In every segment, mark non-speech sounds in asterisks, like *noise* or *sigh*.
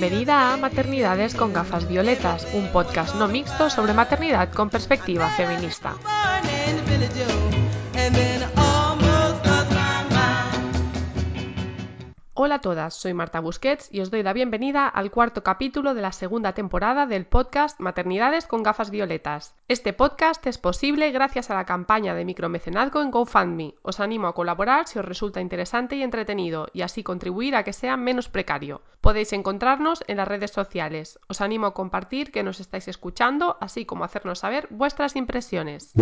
Bienvenida a Maternidades con gafas violetas, un podcast no mixto sobre maternidad con perspectiva feminista. Hola a todas, soy Marta Busquets y os doy la bienvenida al cuarto capítulo de la segunda temporada del podcast Maternidades con gafas violetas. Este podcast es posible gracias a la campaña de micromecenazgo en GoFundMe. Os animo a colaborar si os resulta interesante y entretenido y así contribuir a que sea menos precario. Podéis encontrarnos en las redes sociales. Os animo a compartir que nos estáis escuchando, así como hacernos saber vuestras impresiones.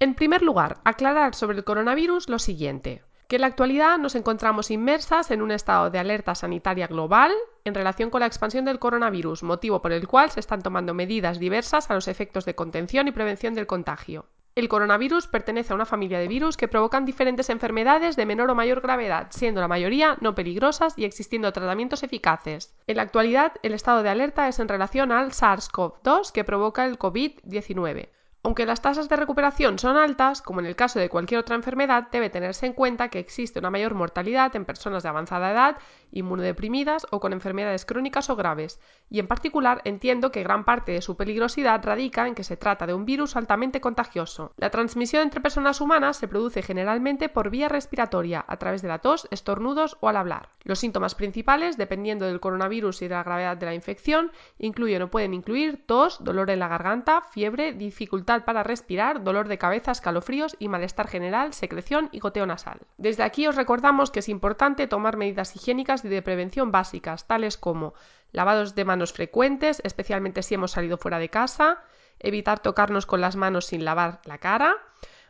En primer lugar, aclarar sobre el coronavirus lo siguiente que en la actualidad nos encontramos inmersas en un estado de alerta sanitaria global en relación con la expansión del coronavirus, motivo por el cual se están tomando medidas diversas a los efectos de contención y prevención del contagio. El coronavirus pertenece a una familia de virus que provocan diferentes enfermedades de menor o mayor gravedad, siendo la mayoría no peligrosas y existiendo tratamientos eficaces. En la actualidad, el estado de alerta es en relación al SARS-CoV-2 que provoca el COVID-19. Aunque las tasas de recuperación son altas, como en el caso de cualquier otra enfermedad, debe tenerse en cuenta que existe una mayor mortalidad en personas de avanzada edad, inmunodeprimidas o con enfermedades crónicas o graves, y en particular entiendo que gran parte de su peligrosidad radica en que se trata de un virus altamente contagioso. La transmisión entre personas humanas se produce generalmente por vía respiratoria, a través de la tos, estornudos o al hablar. Los síntomas principales, dependiendo del coronavirus y de la gravedad de la infección, incluyen o pueden incluir tos, dolor en la garganta, fiebre, dificultad para respirar, dolor de cabeza, escalofríos y malestar general, secreción y goteo nasal. Desde aquí os recordamos que es importante tomar medidas higiénicas y de prevención básicas, tales como lavados de manos frecuentes, especialmente si hemos salido fuera de casa, evitar tocarnos con las manos sin lavar la cara,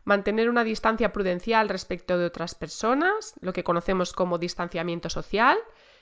mantener una distancia prudencial respecto de otras personas, lo que conocemos como distanciamiento social,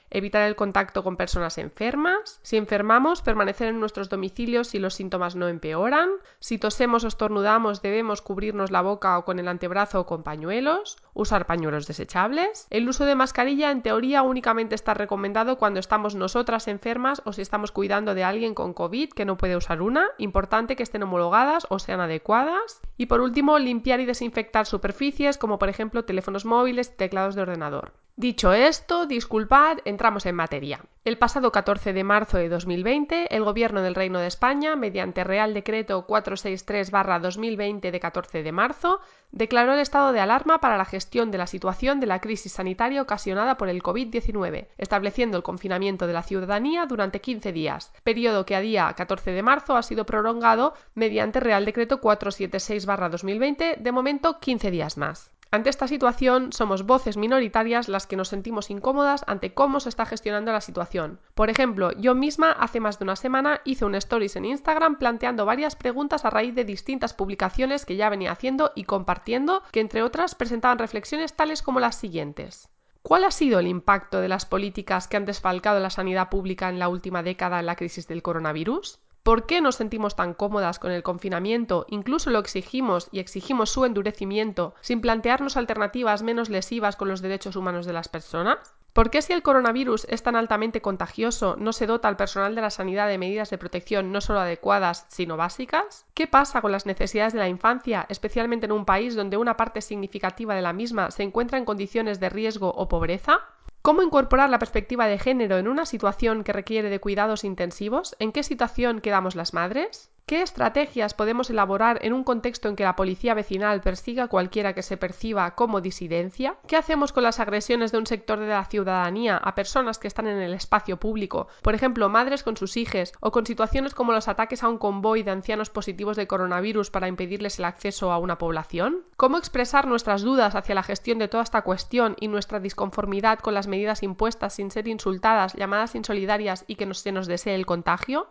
evitar el contacto con personas enfermas, si enfermamos, permanecer en nuestros domicilios si los síntomas no empeoran, si tosemos o estornudamos debemos cubrirnos la boca o con el antebrazo o con pañuelos, usar pañuelos desechables. El uso de mascarilla en teoría únicamente está recomendado cuando estamos nosotras enfermas o si estamos cuidando de alguien con COVID que no puede usar una, importante que estén homologadas o sean adecuadas. Y por último, limpiar y desinfectar superficies como por ejemplo teléfonos móviles y teclados de ordenador. Dicho esto, disculpad, entramos en materia. El pasado 14 de marzo de 2020, el Gobierno del Reino de España, mediante Real Decreto 463-2020 de 14 de marzo, declaró el estado de alarma para la gestión de la situación de la crisis sanitaria ocasionada por el COVID-19, estableciendo el confinamiento de la ciudadanía durante 15 días, periodo que a día 14 de marzo ha sido prolongado mediante Real Decreto 476-2020, de momento 15 días más. Ante esta situación, somos voces minoritarias las que nos sentimos incómodas ante cómo se está gestionando la situación. Por ejemplo, yo misma hace más de una semana hice un stories en Instagram planteando varias preguntas a raíz de distintas publicaciones que ya venía haciendo y compartiendo, que entre otras presentaban reflexiones tales como las siguientes. ¿Cuál ha sido el impacto de las políticas que han desfalcado la sanidad pública en la última década en la crisis del coronavirus? ¿Por qué nos sentimos tan cómodas con el confinamiento? Incluso lo exigimos y exigimos su endurecimiento sin plantearnos alternativas menos lesivas con los derechos humanos de las personas. ¿Por qué si el coronavirus es tan altamente contagioso no se dota al personal de la sanidad de medidas de protección no solo adecuadas, sino básicas? ¿Qué pasa con las necesidades de la infancia, especialmente en un país donde una parte significativa de la misma se encuentra en condiciones de riesgo o pobreza? ¿Cómo incorporar la perspectiva de género en una situación que requiere de cuidados intensivos? ¿En qué situación quedamos las madres? ¿Qué estrategias podemos elaborar en un contexto en que la policía vecinal persiga a cualquiera que se perciba como disidencia? ¿Qué hacemos con las agresiones de un sector de la ciudadanía a personas que están en el espacio público? Por ejemplo, madres con sus hijos o con situaciones como los ataques a un convoy de ancianos positivos de coronavirus para impedirles el acceso a una población? ¿Cómo expresar nuestras dudas hacia la gestión de toda esta cuestión y nuestra disconformidad con las medidas impuestas sin ser insultadas, llamadas insolidarias y que se nos desee el contagio?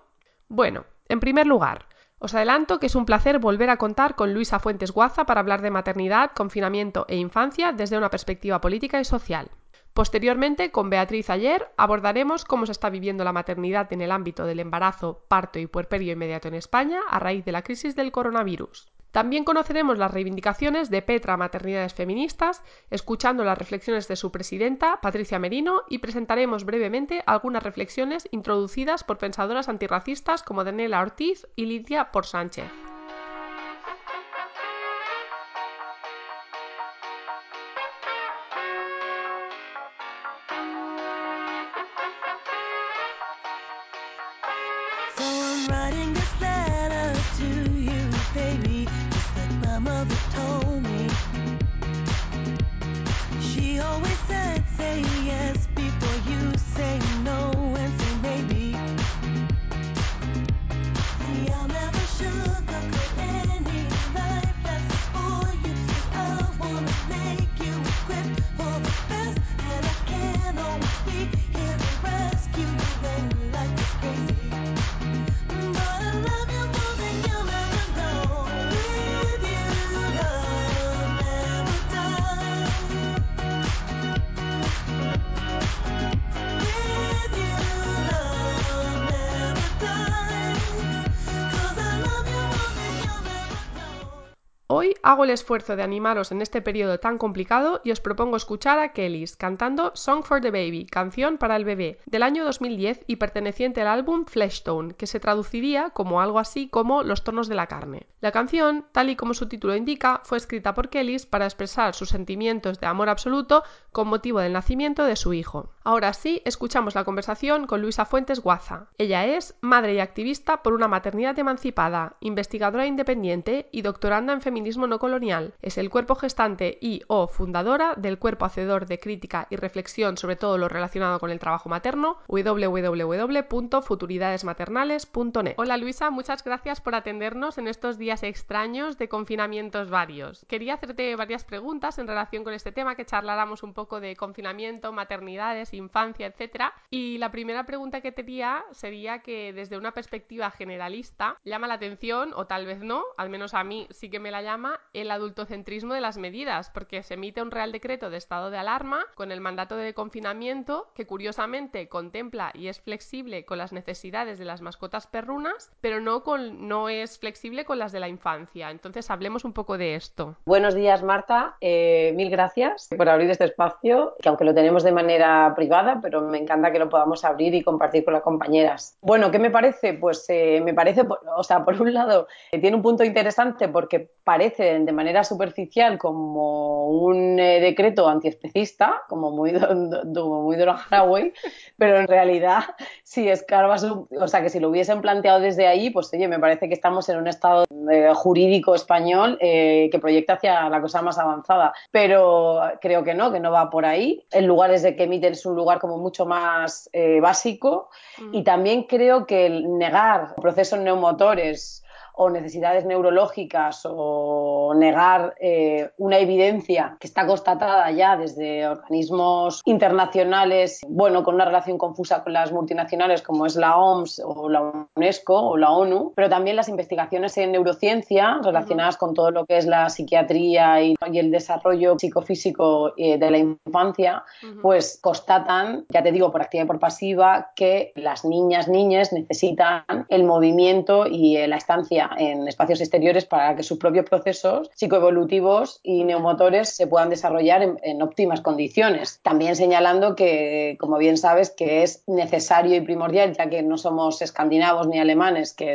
Bueno, en primer lugar, os adelanto que es un placer volver a contar con Luisa Fuentes Guaza para hablar de maternidad, confinamiento e infancia desde una perspectiva política y social. Posteriormente, con Beatriz Ayer, abordaremos cómo se está viviendo la maternidad en el ámbito del embarazo, parto y puerperio inmediato en España a raíz de la crisis del coronavirus. También conoceremos las reivindicaciones de Petra Maternidades Feministas, escuchando las reflexiones de su presidenta, Patricia Merino, y presentaremos brevemente algunas reflexiones introducidas por pensadoras antirracistas como Daniela Ortiz y Lidia Por Sánchez. Hago el esfuerzo de animaros en este periodo tan complicado y os propongo escuchar a Kellys cantando Song for the Baby, canción para el bebé, del año 2010 y perteneciente al álbum Fleshtone, que se traduciría como algo así como Los tonos de la carne. La canción, tal y como su título indica, fue escrita por Kellys para expresar sus sentimientos de amor absoluto con motivo del nacimiento de su hijo. Ahora sí, escuchamos la conversación con Luisa Fuentes Guaza. Ella es madre y activista por una maternidad emancipada, investigadora independiente y doctoranda en feminismo no colonial. Es el cuerpo gestante y o fundadora del cuerpo hacedor de crítica y reflexión sobre todo lo relacionado con el trabajo materno, www.futuridadesmaternales.net. Hola Luisa, muchas gracias por atendernos en estos días extraños de confinamientos varios. Quería hacerte varias preguntas en relación con este tema, que charláramos un poco de confinamiento, maternidades, infancia, etcétera. Y la primera pregunta que tenía sería que desde una perspectiva generalista llama la atención, o tal vez no, al menos a mí sí que me la llama, el adultocentrismo de las medidas, porque se emite un Real Decreto de estado de alarma con el mandato de confinamiento que curiosamente contempla y es flexible con las necesidades de las mascotas perrunas, pero no, con, no es flexible con las de la infancia. Entonces hablemos un poco de esto. Buenos días Marta, eh, mil gracias por abrir este espacio, que aunque lo tenemos de manera privada, pero me encanta que lo podamos abrir y compartir con las compañeras. Bueno, ¿qué me parece? Pues eh, me parece, o sea, por un lado, eh, tiene un punto interesante porque parece de manera superficial como un eh, decreto antiespecista, como muy, muy Dora Haraway, *laughs* pero en realidad, si escarbas, o sea, que si lo hubiesen planteado desde ahí, pues oye, me parece que estamos en un estado jurídico español que proyecta hacia la cosa más avanzada. Pero creo que no, que no va por ahí. El lugar desde que emiten es un lugar como mucho más básico y mm. también creo que el negar procesos neumotores o necesidades neurológicas o negar eh, una evidencia que está constatada ya desde organismos internacionales, bueno, con una relación confusa con las multinacionales como es la OMS o la UNESCO o la ONU, pero también las investigaciones en neurociencia relacionadas con todo lo que es la psiquiatría y, el desarrollo psicofísico eh, de la infancia, pues constatan, ya te digo, por activa y por pasiva, que las niñas, niñas necesitan el movimiento y la estancia en espacios exteriores para que sus propios procesos psicoevolutivos y neumotores se puedan desarrollar en, óptimas condiciones. También señalando que, como bien sabes, que es necesario y primordial, ya que no somos escandinavos ni alemanes, que,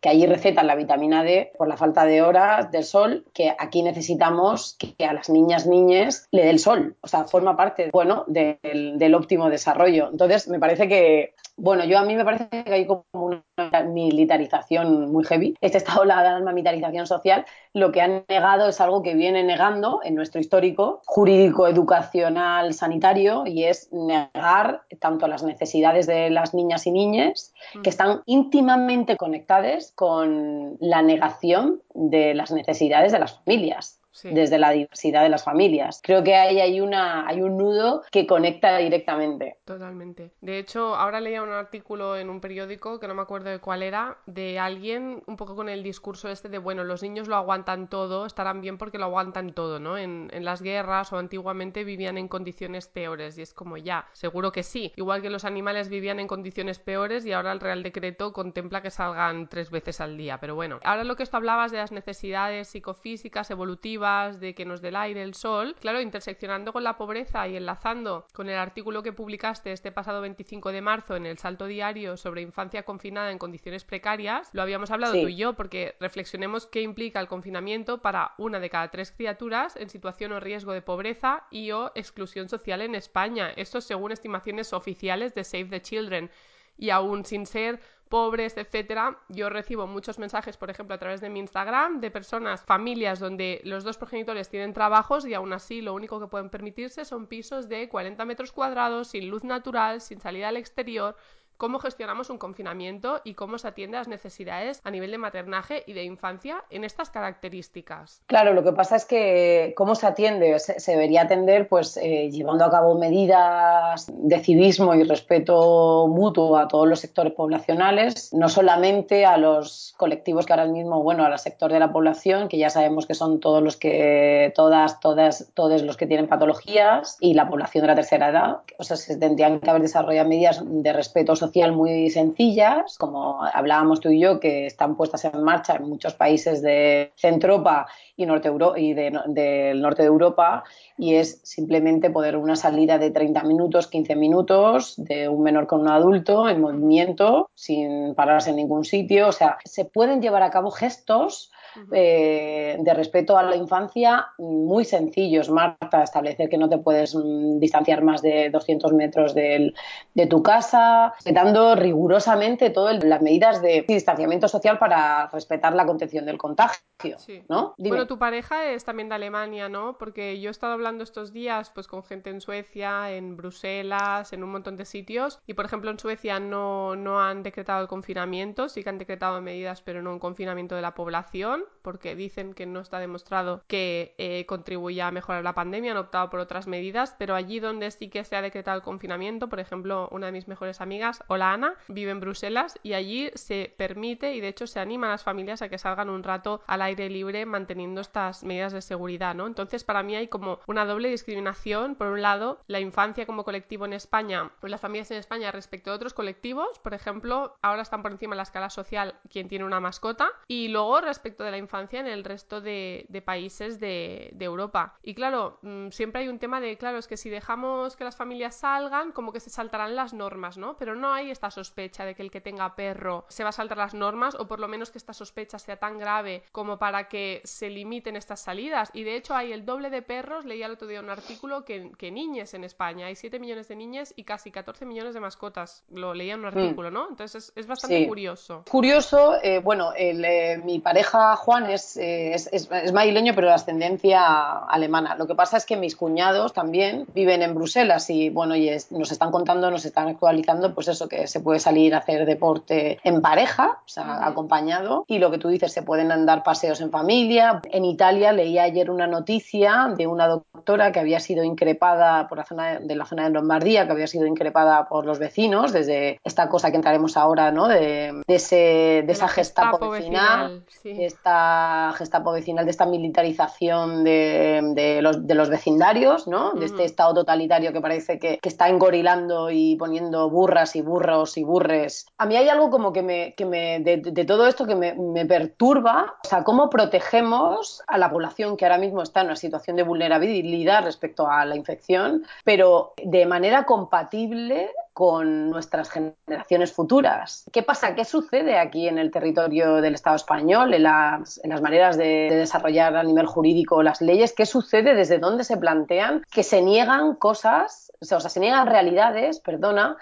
que allí recetan la vitamina D por la falta de horas del sol, que aquí necesitamos que a las niñas, niñes le dé el sol. O sea, forma parte, bueno, del óptimo desarrollo. Entonces, me parece que bueno, yo a mí me parece que hay como una militarización muy heavy. Este estado de la militarización social lo que han negado es algo que viene negando en nuestro histórico jurídico, educacional, sanitario, y es negar tanto las necesidades de las niñas y niñas, que están íntimamente conectadas con la negación de las necesidades de las familias desde la diversidad de las familias. Creo que ahí hay, una, hay un nudo que conecta directamente. Totalmente. De hecho, ahora leía un artículo en un periódico, que no me acuerdo de cuál era, de alguien un poco con el discurso este de, bueno, los niños lo aguantan todo, estarán bien porque lo aguantan todo, ¿no? En, en las guerras o antiguamente vivían en condiciones peores y es como ya, seguro que sí. Igual que los animales vivían en condiciones peores y ahora el Real Decreto contempla que salgan tres veces al día. Pero bueno, ahora lo que esto hablabas de las necesidades psicofísicas, evolutivas, de que nos dé el aire, el sol, claro, interseccionando con la pobreza y enlazando con el artículo que publicaste este pasado 25 de marzo en el Salto Diario sobre infancia confinada en condiciones precarias, lo habíamos hablado tú y yo, porque reflexionemos qué implica el confinamiento para una de cada tres criaturas en situación o riesgo de pobreza y o exclusión social en España. Esto según estimaciones oficiales de Save the Children y aún sin ser pobres, etcétera, yo recibo muchos mensajes, por ejemplo, a través de mi Instagram, de personas, familias donde los dos progenitores tienen trabajos y aún así lo único que pueden permitirse son pisos de 40 metros cuadrados, sin luz natural, sin salida al exterior, cómo gestionamos un confinamiento y cómo se atiende a las necesidades a nivel de maternaje y de infancia en estas características. Claro, lo que pasa es que cómo se atiende, se, debería atender pues eh, llevando a cabo medidas de civismo y respeto mutuo a todos los sectores poblacionales, no solamente a los colectivos que ahora mismo, bueno, al sector de la población, que ya sabemos que son todos los que, todas, todas, todos los que tienen patologías y la población de la tercera edad, o sea, se tendrían que haber desarrollado medidas de respeto social muy sencillas, como hablábamos tú y yo, que están puestas en marcha en muchos países de Centropa y, norte y del norte de Europa, y es simplemente poder una salida de 30 minutos, 15 minutos de un menor con un adulto en movimiento, sin pararse en ningún sitio. O sea, se pueden llevar a cabo gestos eh, de respeto a la infancia muy sencillos, Marta, establecer que no te puedes mm, distanciar más de 200 metros de tu casa, respetando rigurosamente todas las medidas de distanciamiento social para respetar la contención del contagio. ¿No? Bueno, tu pareja es también de Alemania, ¿no? Porque yo he estado hablando estos días pues con gente en Suecia, en Bruselas, en un montón de sitios y por ejemplo en Suecia no, no han decretado el confinamiento, sí que han decretado medidas pero no un confinamiento de la población porque dicen que no está demostrado que eh, contribuya a mejorar la pandemia, han optado por otras medidas, pero allí donde sí que se ha decretado el confinamiento, por ejemplo, una de mis mejores amigas, hola Ana, vive en Bruselas y allí se permite y de hecho se anima a las familias a que salgan un rato al aire libre manteniendo estas medidas de seguridad, ¿no? Entonces, para mí hay como una doble discriminación. Por un lado, la infancia como colectivo en España, pues las familias en España respecto a otros colectivos, por ejemplo, ahora están por encima de la escala social quien tiene una mascota, y luego respecto de la infancia en el resto de, países de, Europa. Y claro, mm, siempre hay un tema de, claro, es que si dejamos que las familias salgan, como que se saltarán las normas, ¿no? Pero no hay esta sospecha de que el que tenga perro se va a saltar las normas, o por lo menos que esta sospecha sea tan grave como para que se limiten estas salidas. Y de hecho hay el doble de perros, leía el otro día un artículo, que, que niñes en España. Hay 7 millones de niñas y casi 14 millones de mascotas. Lo leía en un mm. artículo, ¿no? Entonces es, bastante curioso. Curioso, eh, bueno, eh, mi pareja Juan es, eh, es, es, madrileño, pero de ascendencia alemana. Lo que pasa es que mis cuñados también viven en Bruselas y, bueno, y nos están contando, nos están actualizando, pues eso, que se puede salir a hacer deporte en pareja, o sea, acompañado. Y lo que tú dices, se pueden andar paseos en familia. En Italia leí ayer una noticia de una doctora que había sido increpada por la zona de, la zona de Lombardía, que había sido increpada por los vecinos desde esta cosa que entraremos ahora, ¿no? De, ese, de, esa gestapo, vecinal, esta gestapo vecinal, de esta militarización de, los, de los vecindarios, ¿no? De este estado totalitario que parece que, que, está engorilando y poniendo burras y burros y burres. A mí hay algo como que me, que me de, de todo esto que me, me perturba, o sea, cómo protegemos a la población que ahora mismo está en una situación de vulnerabilidad respecto a la infección, pero de manera compatible con nuestras generaciones futuras. ¿Qué pasa? ¿Qué sucede aquí en el territorio del Estado español, en las, maneras de, desarrollar a nivel jurídico las leyes? ¿Qué sucede? ¿Desde dónde se plantean que se niegan cosas, o sea, se niegan realidades, perdona,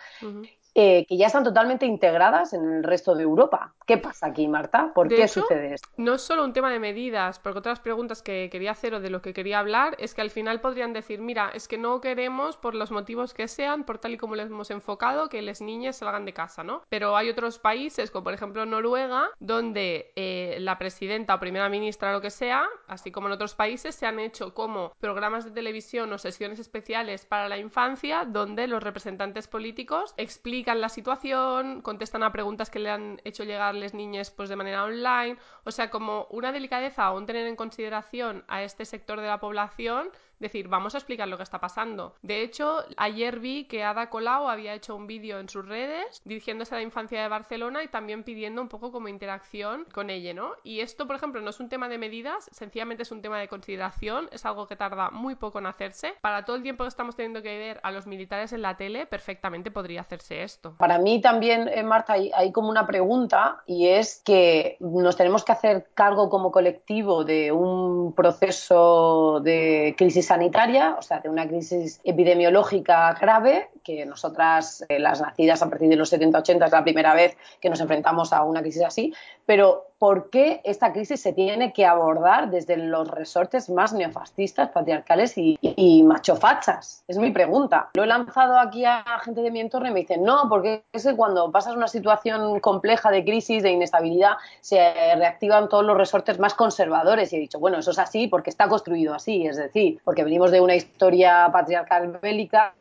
eh, que ya están totalmente integradas en el resto de Europa. ¿Qué pasa aquí, Marta? ¿Por qué sucede esto? No es solo un tema de medidas, porque otras preguntas que quería hacer o de lo que quería hablar es que al final podrían decir, mira, es que no queremos, por los motivos que sean, por tal y como les hemos enfocado, que las niñas salgan de casa, ¿no? Pero hay otros países, como por ejemplo Noruega, donde eh, la presidenta o primera ministra o lo que sea, así como en otros países, se han hecho como programas de televisión o sesiones especiales para la infancia, donde los representantes políticos explican la situación, contestan a preguntas que le han hecho llegar las niñas pues, de manera online, o sea, como una delicadeza aún tener en consideración a este sector de la población decir, vamos a explicar lo que está pasando. De hecho, ayer vi que Ada Colau había hecho un vídeo en sus redes dirigiéndose a la infancia de Barcelona y también pidiendo un poco como interacción con ella, ¿no? Y esto, por ejemplo, no es un tema de medidas, sencillamente es un tema de consideración, es algo que tarda muy poco en hacerse. Para todo el tiempo que estamos teniendo que ver a los militares en la tele, perfectamente podría hacerse esto. Para mí también, eh, Marta, hay, hay como una pregunta y es que nos tenemos que hacer cargo como colectivo de un proceso de crisis sanitaria, o sea, de una crisis epidemiológica grave, que nosotras, eh, las nacidas a partir de los 70-80, es la primera vez que nos enfrentamos a una crisis así, pero ¿por qué esta crisis se tiene que abordar desde los resortes más neofascistas, patriarcales y, machofachas? Es mi pregunta. Lo he lanzado aquí a gente de mi entorno y me dicen, no, porque es que cuando pasas una situación compleja de crisis, de inestabilidad, se reactivan todos los resortes más conservadores. Y he dicho, bueno, eso es así porque está construido así, es decir, porque venimos de una historia patriarcal bélica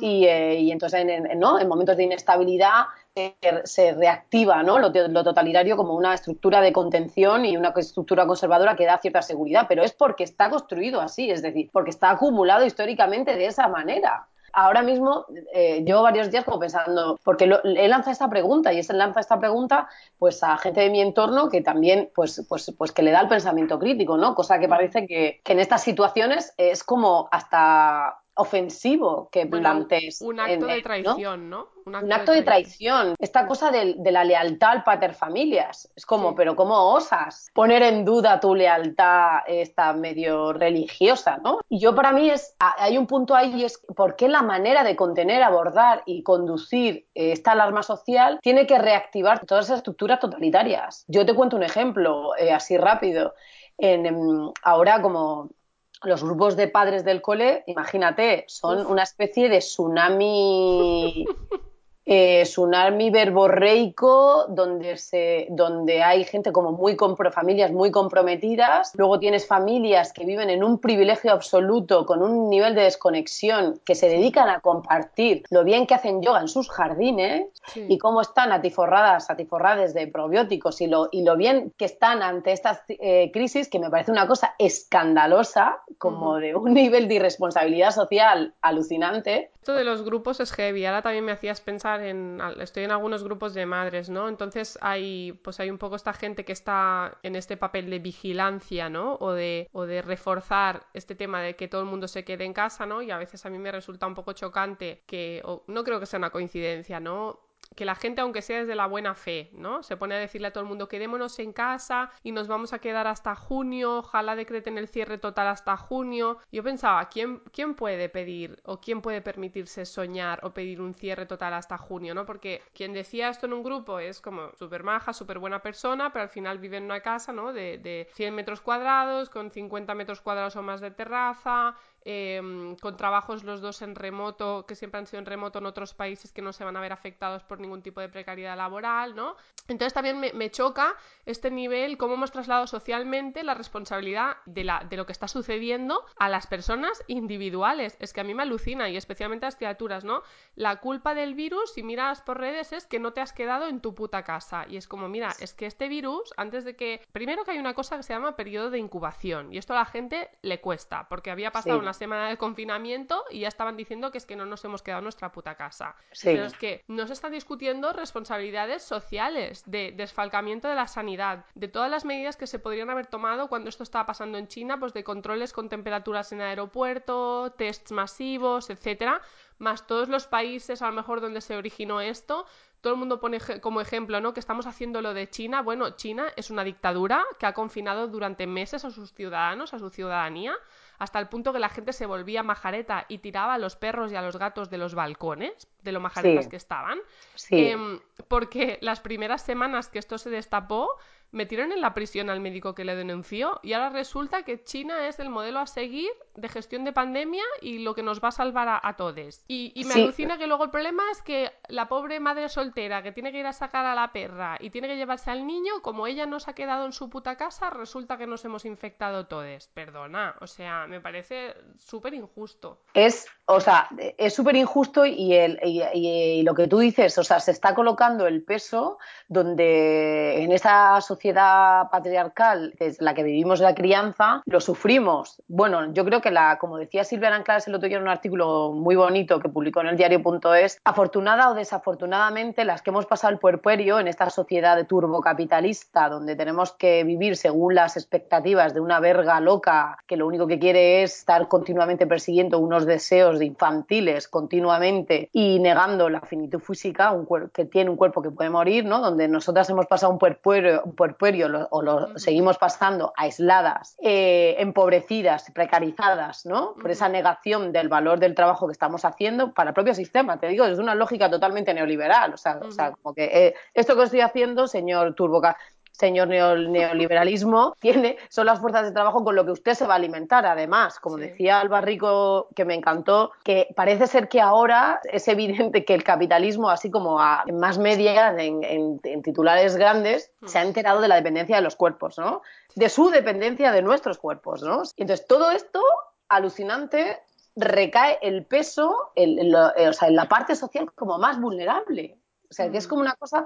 y, eh, entonces en, ¿no? en momentos de inestabilidad se reactiva ¿no? lo, totalitario como una estructura de contención y una estructura conservadora que da cierta seguridad, pero es porque está construido así, es decir, porque está acumulado históricamente de esa manera. Ahora mismo eh, llevo varios días como pensando, porque él lanza esta pregunta y él lanza esta pregunta pues a gente de mi entorno que también pues, pues, pues que le da el pensamiento crítico, ¿no? Cosa que parece que, que en estas situaciones es como hasta ofensivo que plantees. Un acto de traición, ¿no? Un acto, de, traición. Esta cosa de, la lealtad al pater familias. Es como, pero ¿cómo osas poner en duda tu lealtad esta medio religiosa, ¿no? Y yo para mí es, hay un punto ahí es por qué la manera de contener, abordar y conducir esta alarma social tiene que reactivar todas esas estructuras totalitarias. Yo te cuento un ejemplo eh, así rápido. En, ahora como los grupos de padres del cole, imagínate, son una especie de tsunami *laughs* eh, tsunami verborreico donde, se, donde hay gente como muy compro, familias muy comprometidas, luego tienes familias que viven en un privilegio absoluto con un nivel de desconexión que se dedican a compartir lo bien que hacen yoga en sus jardines y cómo están atiforradas, atiforradas de probióticos y lo, y lo bien que están ante estas eh, crisis que me parece una cosa escandalosa, como de un *laughs* nivel de irresponsabilidad social alucinante. Esto de los grupos es heavy, ahora también me hacías pensar estoy en algunos grupos de madres, ¿no? Entonces hay, pues hay un poco esta gente que está en este papel de vigilancia, ¿no? O de, o de reforzar este tema de que todo el mundo se quede en casa, ¿no? Y a veces a mí me resulta un poco chocante que, no creo que sea una coincidencia, ¿no? Que la gente, aunque sea desde la buena fe, ¿no? Se pone a decirle a todo el mundo, quedémonos en casa y nos vamos a quedar hasta junio, ojalá decreten el cierre total hasta junio. Yo pensaba, ¿quién, quién puede pedir o quién puede permitirse soñar o pedir un cierre total hasta junio, ¿no? Porque quien decía esto en un grupo es como súper maja, súper buena persona, pero al final vive en una casa, ¿no? De, de 100 metros cuadrados, con 50 metros cuadrados o más de terraza, Em, con trabajos los dos en remoto, que siempre han sido en remoto en otros países que no se van a ver afectados por ningún tipo de precariedad laboral, ¿no? Entonces también me, choca este nivel, cómo hemos trasladado socialmente la responsabilidad de, la, de lo que está sucediendo a las personas individuales. Es que a mí me alucina, y especialmente a las criaturas, ¿no? La culpa del virus, si miras por redes, es que no te has quedado en tu puta casa. Y es como, mira, es que este virus, antes de que... Primero que hay una cosa que se llama periodo de incubación, y esto a la gente le cuesta, porque había pasado una semana de confinamiento y ya estaban diciendo que es que no nos hemos quedado en nuestra puta casa. Pero es que no se están discutiendo responsabilidades sociales, de desfalcamiento de la sanidad, de todas las medidas que se podrían haber tomado cuando esto estaba pasando en China, pues de controles con temperaturas en aeropuerto, tests masivos, etcétera, más todos los países a lo mejor donde se originó esto, todo el mundo pone como ejemplo, ¿no? Que estamos haciendo lo de China. Bueno, China es una dictadura que ha confinado durante meses a sus ciudadanos, a su ciudadanía, hasta el punto que la gente se volvía majareta y tiraba a los perros y a los gatos de los balcones, de lo majaretas que estaban. Em, porque las primeras semanas que esto se destapó, metieron en la prisión al médico que le denunció y ahora resulta que China es el modelo a seguir de gestión de pandemia y lo que nos va a salvar a, todos. Y, me alucina que luego el problema es que la pobre madre soltera que tiene que ir a sacar a la perra y tiene que llevarse al niño, como ella no se ha quedado en su puta casa, resulta que nos hemos infectado todos. Perdona, o sea, me parece súper injusto. Es, o sea, es súper injusto y, el, y lo que tú dices, o sea, se está colocando el peso donde en esa sociedad sociedad patriarcal, que es la que vivimos la crianza, lo sufrimos. Bueno, yo creo que la, como decía Silvia Aranclas el otro día en un artículo muy bonito que publicó en el diario.es, afortunada o desafortunadamente las que hemos pasado el puerperio en esta sociedad de turbocapitalista donde tenemos que vivir según las expectativas de una verga loca que lo único que quiere es estar continuamente persiguiendo unos deseos de infantiles continuamente y negando la finitud física, un que tiene un cuerpo que puede morir, ¿no? Donde nosotras hemos pasado un puerperio, un o lo seguimos pasando aisladas, eh, empobrecidas, precarizadas, ¿no? Por esa negación del valor del trabajo que estamos haciendo para el propio sistema, te digo, desde una lógica totalmente neoliberal. O sea, o sea como que eh, esto que estoy haciendo, señor Turboca, señor neoliberalismo, *laughs* tiene, son las fuerzas de trabajo con lo que usted se va a alimentar. Además, como decía Alba Rico, que me encantó, que parece ser que ahora es evidente que el capitalismo, así como a, en más media, en, titulares grandes, se ha enterado de la dependencia de los cuerpos, ¿no? De su dependencia de nuestros cuerpos, ¿no? Y entonces todo esto alucinante recae el peso en, la parte social como más vulnerable. O sea, que es como una cosa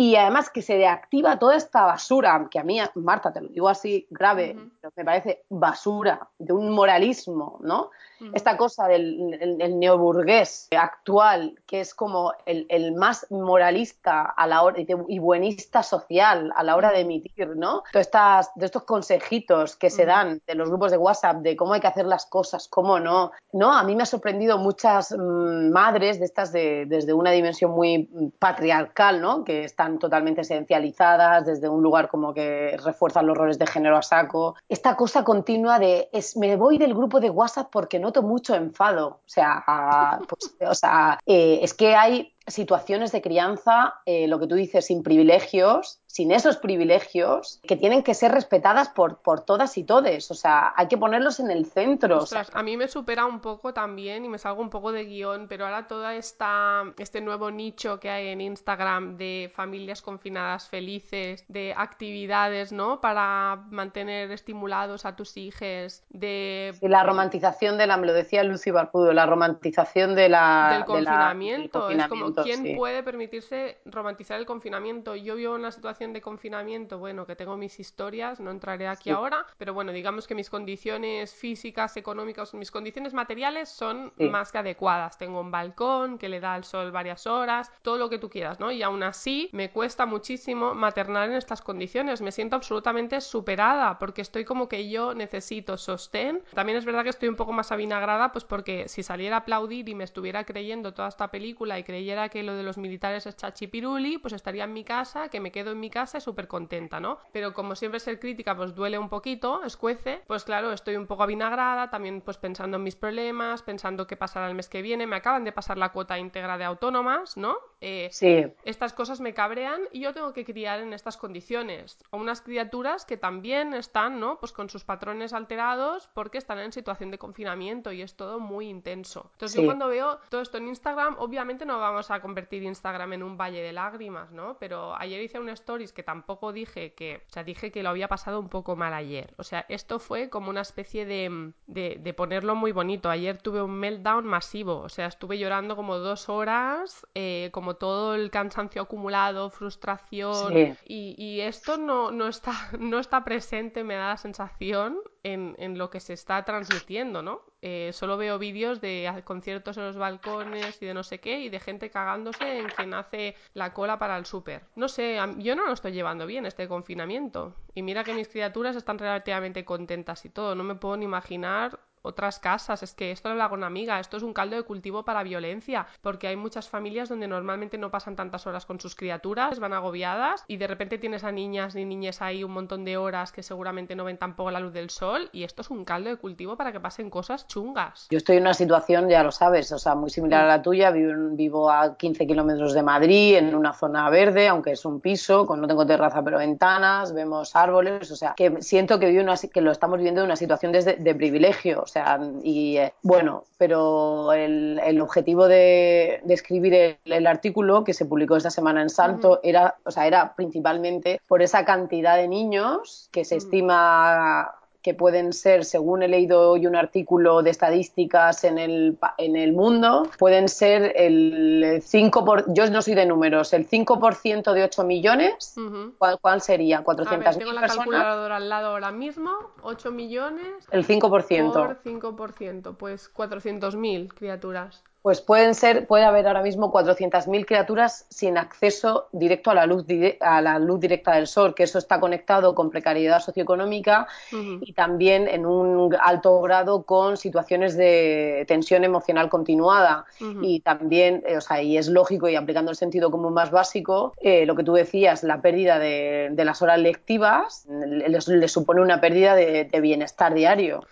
y además que se deactiva toda esta basura, que a mí, Marta, te lo digo así grave, me parece basura, de un moralismo, ¿no? Esta cosa del neoburgués actual, que es como el, más moralista a la hora y buenista social a la hora de emitir, ¿no? De, estas, de estos consejitos que se dan de los grupos de WhatsApp de cómo hay que hacer las cosas, cómo no. No, a mí me ha sorprendido muchas mm, madres de estas de, desde una dimensión muy patriarcal, ¿no? Que están totalmente esencializadas desde un lugar como que refuerzan los roles de género a saco. Esta cosa continua de es, me voy del grupo de WhatsApp porque noto mucho enfado. O sea, pues, o sea eh, es que hay situaciones de crianza, eh, lo que tú dices, sin privilegios, sin esos privilegios, que tienen que ser respetadas por, por todas y todes. O sea, hay que ponerlos en el centro. a mí me supera un poco también y me salgo un poco de guion, pero ahora todo esta, este nuevo nicho que hay en Instagram de familias confinadas felices, de actividades, ¿no? Para mantener estimulados a tus hijos, de... la romantización de la, me lo decía Lucy Barpudo, la romantización de la... Del confinamiento. Es como, ¿quién puede permitirse romantizar el confinamiento? Yo vivo en una situación de confinamiento, bueno, que tengo mis historias, no entraré aquí ahora, pero bueno, digamos que mis condiciones físicas, económicas, mis condiciones materiales son más que adecuadas. Tengo un balcón que le da el sol varias horas, todo lo que tú quieras, ¿no? Y aún así me cuesta muchísimo maternar en estas condiciones, me siento absolutamente superada porque estoy como que yo necesito sostén. También es verdad que estoy un poco más avinagrada, pues porque si saliera a aplaudir y me estuviera creyendo toda esta película y creyera que lo de los militares es chachipiruli, pues estaría en mi casa, que me quedo en mi casa súper contenta, ¿no? Pero como siempre ser crítica pues duele un poquito, escuece, pues claro, estoy un poco avinagrada, también pues pensando en mis problemas, pensando qué pasará el mes que viene, me acaban de pasar la cuota íntegra de autónomas, ¿no? Eh, sí. Estas cosas me cabrean y yo tengo que criar en estas condiciones. O unas criaturas que también están, ¿no? Pues con sus patrones alterados porque están en situación de confinamiento y es todo muy intenso. Entonces yo cuando veo todo esto en Instagram, obviamente no vamos a convertir Instagram en un valle de lágrimas, ¿no? Pero ayer hice un stories que tampoco dije que, o sea, dije que lo había pasado un poco mal ayer. O sea, esto fue como una especie de, de, ponerlo muy bonito. Ayer tuve un meltdown masivo, o sea, estuve llorando como dos horas, eh, como todo el cansancio acumulado, frustración. Y, esto no, no, está, *laughs* no está presente, me da la sensación, en, en lo que se está transmitiendo, ¿no? Eh, solo veo vídeos de conciertos en los balcones y de no sé qué y de gente cagándose en quien hace la cola para el súper. No sé, yo no lo estoy llevando bien este confinamiento. Y mira que mis criaturas están relativamente contentas y todo. No me puedo ni imaginar otras casas. Es que esto lo hago una amiga, esto es un caldo de cultivo para violencia, porque hay muchas familias donde normalmente no pasan tantas horas con sus criaturas, van agobiadas y de repente tienes a niñas ni niñas ahí un montón de horas que seguramente no ven tampoco la luz del sol y esto es un caldo de cultivo para que pasen cosas chungas. Yo estoy en una situación, ya lo sabes, o sea, muy similar a la tuya, vivo, vivo a 15 kilómetros de Madrid, en una zona verde, aunque es un piso, con, no tengo terraza pero ventanas, vemos árboles, o sea, que siento que, vivo una, que lo estamos viviendo en una situación de, de privilegio, o sea, y eh, bueno, pero el, el objetivo de, de escribir el, artículo que se publicó esta semana en Salto era, o sea, era principalmente por esa cantidad de niños que se estima que pueden ser, según he leído hoy un artículo de estadísticas en el, en el mundo, pueden ser el 5%, por, yo no soy de números, el 5% de 8 millones, ¿cuál, ¿cuál, sería? ¿400.000 personas? Tengo la calculadora al lado ahora mismo, 8 millones. El 5%. Por 5%, pues 400.000 criaturas pues pueden ser, puede haber ahora mismo 400.000 criaturas sin acceso directo a la, luz, a la luz directa del sol, que eso está conectado con precariedad socioeconómica y también en un alto grado con situaciones de tensión emocional continuada. Y también, eh, o sea, y es lógico y aplicando el sentido común más básico, eh, lo que tú decías, la pérdida de, las horas lectivas les, supone una pérdida de bienestar diario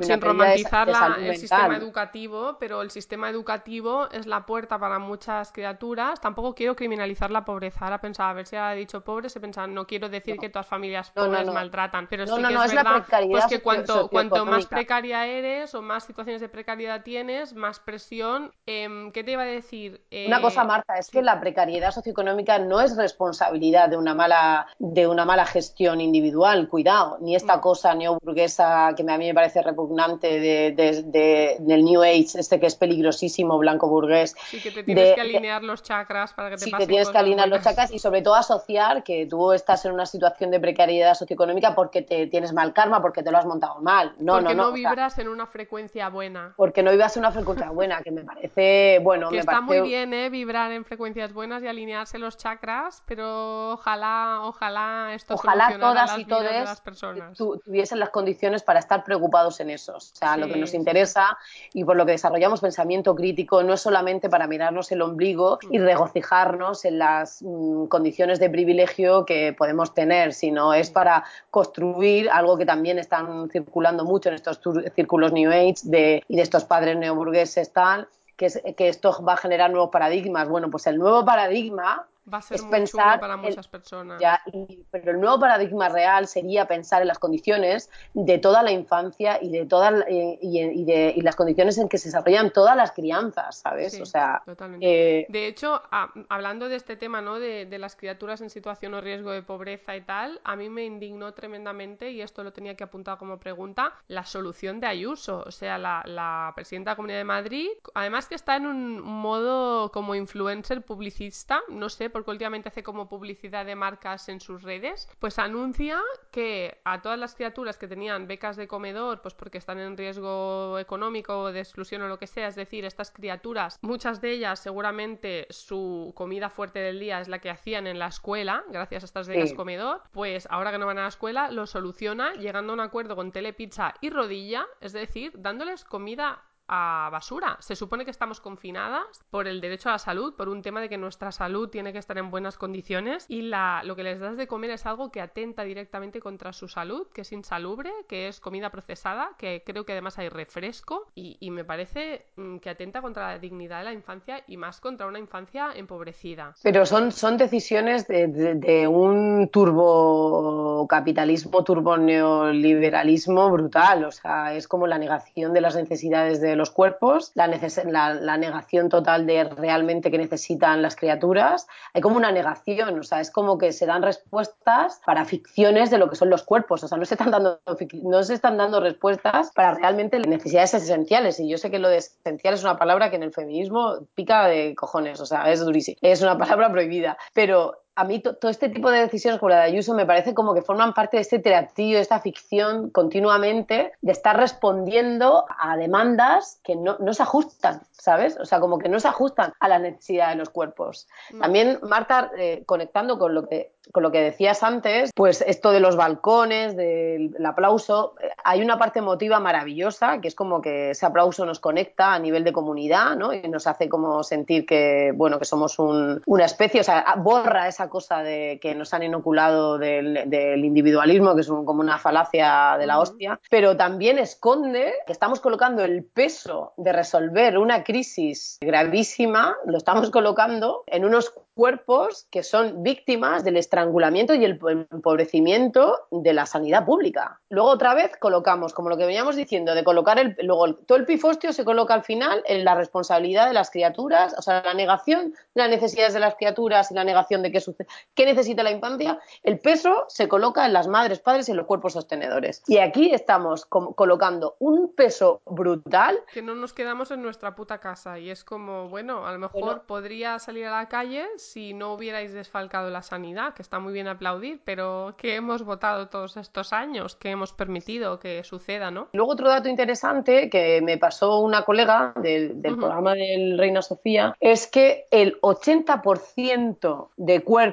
sin romantizar el sistema educativo, pero el sistema educativo es la puerta para muchas criaturas. Tampoco quiero criminalizar la pobreza. Ahora pensaba, a ver si ha dicho pobre, se pensaba, no quiero decir que todas familias pobres maltratan, pero sí que es, verdad pues que cuanto, cuanto más precaria eres o más situaciones de precariedad tienes, más presión. Em, ¿Qué te iba a decir? una cosa, eh, Marta, es que la precariedad socioeconómica no es responsabilidad de una mala, de una mala gestión individual, cuidado, ni esta cosa neoburguesa que a mí me parece repugnante de, del New Age, este que es peligrosísimo, blanco burgués. Sí, que te tienes que alinear los chakras para que te Sí, que tienes que alinear los chakras y sobre todo asociar que tú estás en una situación de precariedad socioeconómica porque te tienes mal karma, porque te lo has montado mal. No, porque no, no, vibras en una frecuencia buena. Porque no vibras en una frecuencia buena, que me parece, bueno, que me está parece... muy bien, ¿eh? Vibrar en frecuencias buenas y alinearse los chakras, pero ojalá, ojalá esto ojalá todas las y todos de las personas. tuviesen las condiciones para estar preocupados en eso. O sea, lo que nos interesa y por lo que desarrollamos pensamiento crítico no es solamente para mirarnos el ombligo y regocijarnos en las mm, condiciones de privilegio que podemos tener, sino es para construir algo que también están circulando mucho en estos círculos New Age de, y de estos padres neoburgueses tal, que, que esto va a generar nuevos paradigmas. Bueno, pues el nuevo paradigma Va a ser es muy pensar para muchas personas. Ya, y, pero el nuevo paradigma real sería pensar en las condiciones de toda la infancia y de todas y, y, de, y las condiciones en que se desarrollan todas las crianzas, ¿sabes? Sí, o sea, totalmente. eh, de hecho, a, hablando de este tema, ¿no? De, de, las criaturas en situación o riesgo de pobreza y tal, a mí me indignó tremendamente y esto lo tenía que apuntar como pregunta la solución de Ayuso, o sea, la, la presidenta de la Comunidad de Madrid, además que está en un modo como influencer publicista, no sé porque últimamente hace como publicidad de marcas en sus redes, pues anuncia que a todas las criaturas que tenían becas de comedor, pues porque están en riesgo económico, de exclusión o lo que sea, es decir, estas criaturas, muchas de ellas seguramente su comida fuerte del día es la que hacían en la escuela, gracias a estas becas Sí. comedor, pues ahora que no van a la escuela, lo soluciona llegando a un acuerdo con Telepizza y Rodilla, es decir, dándoles comida a basura. Se supone que estamos confinadas por el derecho a la salud, por un tema de que nuestra salud tiene que estar en buenas condiciones y la, lo que les das de comer es algo que atenta directamente contra su salud, que es insalubre, que es comida procesada, que creo que además hay refresco y, me parece mm, que atenta contra la dignidad de la infancia y más contra una infancia empobrecida. Pero son, son decisiones de, de, de un turbocapitalismo, turboneoliberalismo brutal. O sea, es como la negación de las necesidades de los cuerpos, la, la, la, negación total de realmente que necesitan las criaturas. Hay como una negación, o sea, es como que se dan respuestas para ficciones de lo que son los cuerpos. O sea, no se están dando, no se están dando respuestas para realmente necesidades esenciales. Y yo sé que lo de esencial es una palabra que en el feminismo pica de cojones, o sea, es durísimo. Es una palabra prohibida. Pero a mí todo este tipo de decisiones como la de Ayuso me parece como que forman parte de este teatrillo, de esta ficción continuamente, de estar respondiendo a demandas que no, no, se ajustan, ¿sabes? O sea, como que no se ajustan a las necesidades de los cuerpos. No. También, Marta, eh, conectando con lo, que, con lo que decías antes, pues esto de los balcones, del aplauso, eh, hay una parte emotiva maravillosa, que es como que ese aplauso nos conecta a nivel de comunidad, ¿no? Y nos hace como sentir que, bueno, que somos un, una especie, o sea, borra esa cosa de que nos han inoculado del, del individualismo, que es un, como una falacia de la hostia, pero también esconde que estamos colocando el peso de resolver una crisis gravísima, lo estamos colocando en unos cuerpos que son víctimas del estrangulamiento y el empobrecimiento de la sanidad pública. Luego otra vez colocamos, como lo que veníamos diciendo, de colocar el, luego todo el pifostio se coloca al final en la responsabilidad de las criaturas, o sea, la negación de las necesidades de las criaturas y la negación de qué sucede, qué necesita la infancia, el peso se coloca en las madres, padres y en los cuerpos sostenedores. Y aquí estamos colocando un peso brutal. Que no nos quedamos en nuestra puta casa y es como, bueno, a lo mejor bueno, podría salir a la calle si no hubierais desfalcado la sanidad, que está muy bien aplaudir, pero ¿qué hemos votado todos estos años? ¿Qué hemos permitido que suceda, no? Luego otro dato interesante que me pasó una colega del, del uh -huh. programa del Reina Sofía es que el 80% de cuerpos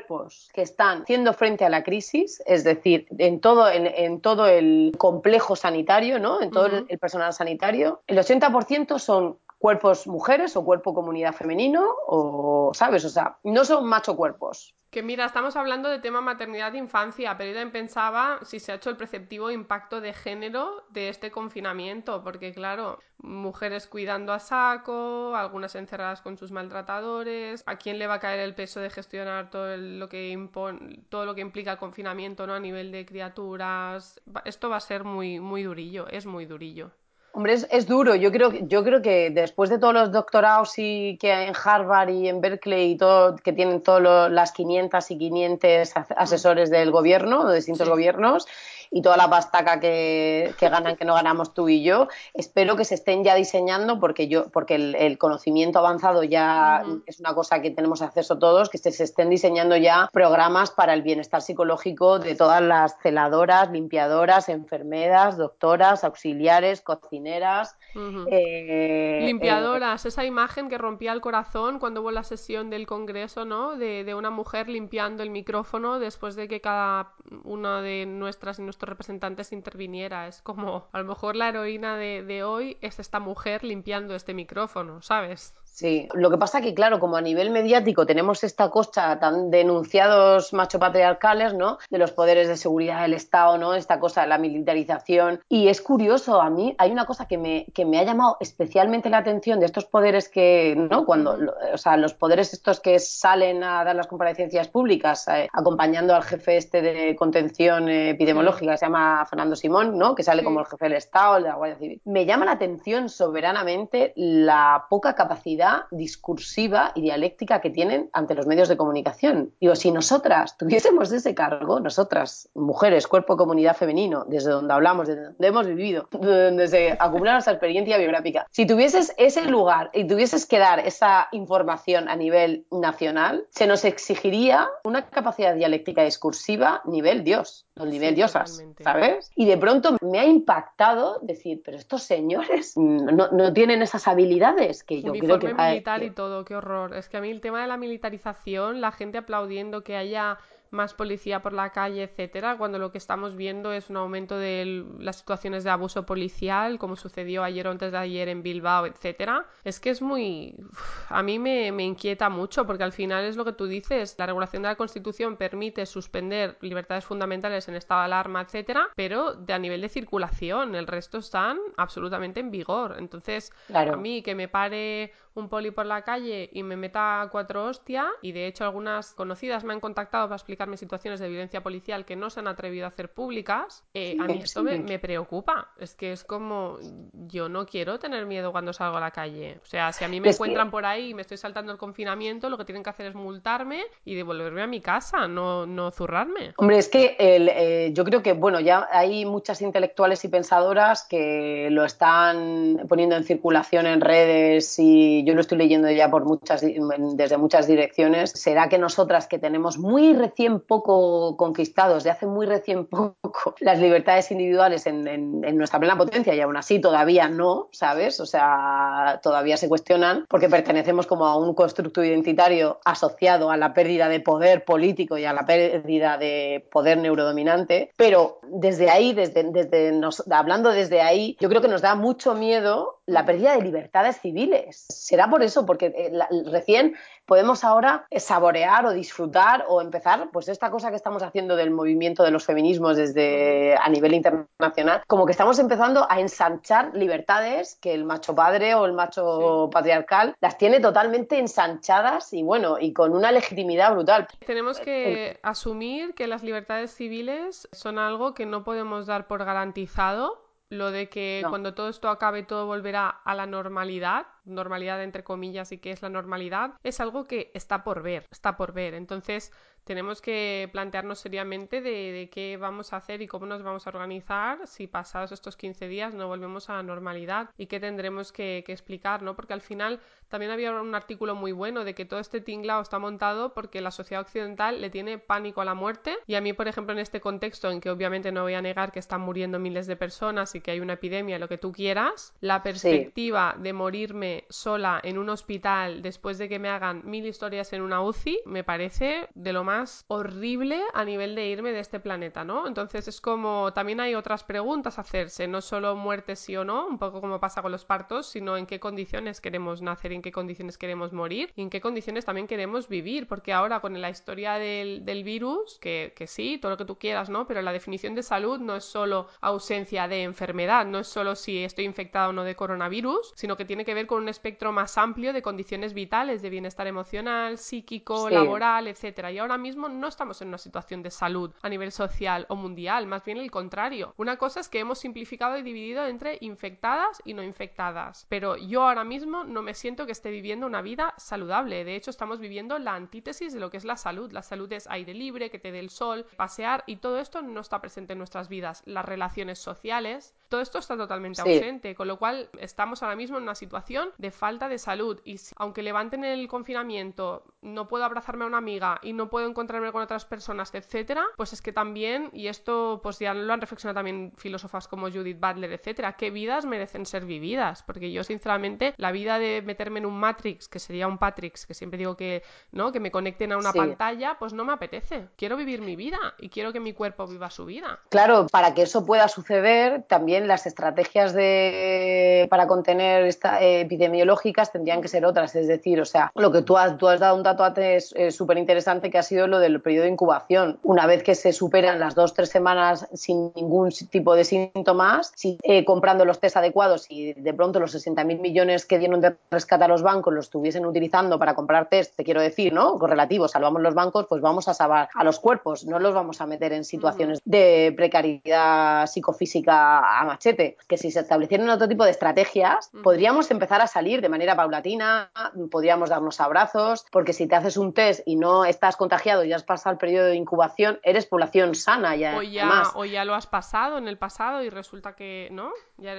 que están haciendo frente a la crisis, es decir, en todo, en, en todo el complejo sanitario, ¿no? en todo uh -huh. el, el personal sanitario, el 80% son cuerpos mujeres o cuerpo comunidad femenino o, ¿sabes? O sea, no son macho cuerpos. Que mira, estamos hablando de tema maternidad e infancia, pero yo también pensaba si se ha hecho el preceptivo impacto de género de este confinamiento, porque claro, mujeres cuidando a saco, algunas encerradas con sus maltratadores, ¿a quién le va a caer el peso de gestionar todo lo que impone, todo lo que implica el confinamiento, ¿no? A nivel de criaturas. Esto va a ser muy, muy durillo, es muy durillo. Hombre, es, es, duro. Yo creo, yo creo que después de todos los doctorados y que en Harvard y en Berkeley y todo, que tienen todas las 500 y 500 asesores del gobierno, de distintos sí. gobiernos, y toda la pastaca que, que ganan, que no ganamos tú y yo, espero que se estén ya diseñando porque yo, porque el, conocimiento avanzado ya es una cosa que tenemos acceso todos, que se, se estén diseñando ya programas para el bienestar psicológico de todas las celadoras, limpiadoras, enfermeras, doctoras, auxiliares, cocineras. Eh, limpiadoras, esa imagen que rompía el corazón cuando hubo la sesión del Congreso, ¿no? De, de una mujer limpiando el micrófono después de que cada una de nuestras y nuestros representantes interviniera. Es como, a lo mejor la heroína de, de hoy es esta mujer limpiando este micrófono, ¿sabes? Sí, lo que pasa que, claro, como a nivel mediático tenemos esta cosa tan denunciados macho-patriarcales, ¿no? De los poderes de seguridad del Estado, ¿no? Esta cosa de la militarización. Y es curioso, a mí hay una cosa que me, que me ha llamado especialmente la atención de estos poderes que, ¿no? Cuando, o sea, los poderes estos que salen a dar las comparecencias públicas, eh, acompañando al jefe este de contención epidemiológica, que se llama Fernando Simón, ¿no? Que sale como el jefe del Estado, el de la Guardia Civil. Me llama la atención soberanamente la poca capacidad discursiva y dialéctica que tienen ante los medios de comunicación. Digo, si nosotras *laughs* tuviésemos ese cargo, nosotras, mujeres, cuerpo, comunidad femenino, desde donde hablamos, desde donde hemos vivido, *laughs* donde se acumula nuestra experiencia biográfica, si tuvieses ese lugar y tuvieses que dar esa información a nivel nacional, se nos exigiría una capacidad dialéctica discursiva nivel Dios, o nivel diosas, ¿sabes? Y de pronto me ha impactado decir, pero estos señores no, no tienen esas habilidades que yo creo que militar y todo, qué horror. Es que a mí el tema de la militarización, la gente aplaudiendo que haya más policía por la calle, etcétera, cuando lo que estamos viendo es un aumento de las situaciones de abuso policial, como sucedió ayer o antes de ayer en Bilbao, etcétera. Es que es muy. A mí me, inquieta mucho, porque al final es lo que tú dices: la regulación de la Constitución permite suspender libertades fundamentales en estado de alarma, etcétera, pero de a nivel de circulación, el resto están absolutamente en vigor. Entonces, a mí que me pare un poli por la calle y me meta cuatro hostias, y de hecho algunas conocidas me han contactado para explicarme situaciones de violencia policial que no se han atrevido a hacer públicas, eh, a mí esto me, preocupa. Es que es como, yo no quiero tener miedo cuando salgo a la calle. O sea, si a mí me encuentran por ahí y me estoy saltando el confinamiento, lo que tienen que hacer es multarme y devolverme a mi casa, no, no zurrarme. Hombre, es que eh, yo creo que, bueno, ya hay muchas intelectuales y pensadoras que lo están poniendo en circulación en redes y yo lo estoy leyendo ya por muchas, desde muchas direcciones, será que nosotras que tenemos muy recién poco conquistados, de hace muy recién *laughs* poco, las libertades individuales en, en, nuestra plena potencia y aún así todavía no, ¿sabes? O sea, todavía se cuestionan porque pertenecemos como a un constructo identitario asociado a la pérdida de poder político y a la pérdida de poder neurodominante, pero desde ahí, desde, desde hablando desde ahí, yo creo que nos da mucho miedo la pérdida de libertades civiles será por eso, porque eh, recién podemos ahora saborear o disfrutar o empezar, pues esta cosa que estamos haciendo del movimiento de los feminismos desde a nivel internacional, como que estamos empezando a ensanchar libertades que el macho padre o el macho patriarcal las tiene totalmente ensanchadas y bueno, y con una legitimidad brutal. Tenemos que asumir que las libertades civiles son algo que no podemos dar por garantizado lo de que cuando todo esto acabe todo volverá a la normalidad, normalidad entre comillas y que es la normalidad, es algo que está por ver, está por ver. Entonces, tenemos que plantearnos seriamente de, qué vamos a hacer y cómo nos vamos a organizar si pasados estos 15 días no volvemos a la normalidad y qué tendremos que, explicar, ¿no? Porque al final también había un artículo muy bueno de que todo este tinglao está montado porque la sociedad occidental le tiene pánico a la muerte y a mí, por ejemplo, en este contexto en que obviamente no voy a negar que están muriendo miles de personas y que hay una epidemia, lo que tú quieras, la perspectiva de morirme sola en un hospital después de que me hagan mil historias en una UCI me parece de lo más más horrible a nivel de irme de este planeta, ¿no? Entonces es como también hay otras preguntas a hacerse, no solo muerte sí o no, un poco como pasa con los partos, sino en qué condiciones queremos nacer, en qué condiciones queremos morir y en qué condiciones también queremos vivir, porque ahora con la historia del, del virus, que, que sí, todo lo que tú quieras, ¿no? Pero la definición de salud no es solo ausencia de enfermedad, no es solo si estoy infectado o no de coronavirus, sino que tiene que ver con un espectro más amplio de condiciones vitales, de bienestar emocional, psíquico, laboral, etcétera. Y ahora mismo no estamos en una situación de salud a nivel social o mundial, más bien el contrario. Una cosa es que hemos simplificado y dividido entre infectadas y no infectadas, pero yo ahora mismo no me siento que esté viviendo una vida saludable. De hecho, estamos viviendo la antítesis de lo que es la salud. La salud es aire libre, que te dé el sol, pasear y todo esto no está presente en nuestras vidas. Las relaciones sociales, todo esto está totalmente ausente, con lo cual estamos ahora mismo en una situación de falta de salud. Y aunque levanten el confinamiento, no puedo abrazarme a una amiga y no puedo encontrarme con otras personas, etcétera, pues es que también, y esto pues ya lo han reflexionado también filósofas como Judith Butler, etcétera, qué vidas merecen ser vividas, porque yo sinceramente la vida de meterme en un Matrix, que sería un Patrix, que siempre digo que no, que me conecten a una pantalla, pues no me apetece. Quiero vivir mi vida y quiero que mi cuerpo viva su vida. Claro, para que eso pueda suceder, también las estrategias de para contener esta, eh, epidemiológicas tendrían que ser otras, es decir, o sea, lo que tú has, tú has dado un dato antes eh, súper interesante que ha sido lo del periodo de incubación. Una vez que se superan las dos, tres semanas sin ningún tipo de síntomas, si, eh, comprando los test adecuados y de pronto los 60.000 millones que dieron de rescate a los bancos los estuviesen utilizando para comprar test, te quiero decir, ¿no? Correlativos, salvamos los bancos, pues vamos a salvar a los cuerpos, no los vamos a meter en situaciones de precariedad psicofísica machete. Que si se establecieran otro tipo de estrategias, podríamos empezar a salir de manera paulatina, podríamos darnos abrazos, porque si te haces un test y no estás contagiado y has pasado el periodo de incubación, eres población sana ya. O ya, o ya lo has pasado en el pasado y resulta que, ¿no?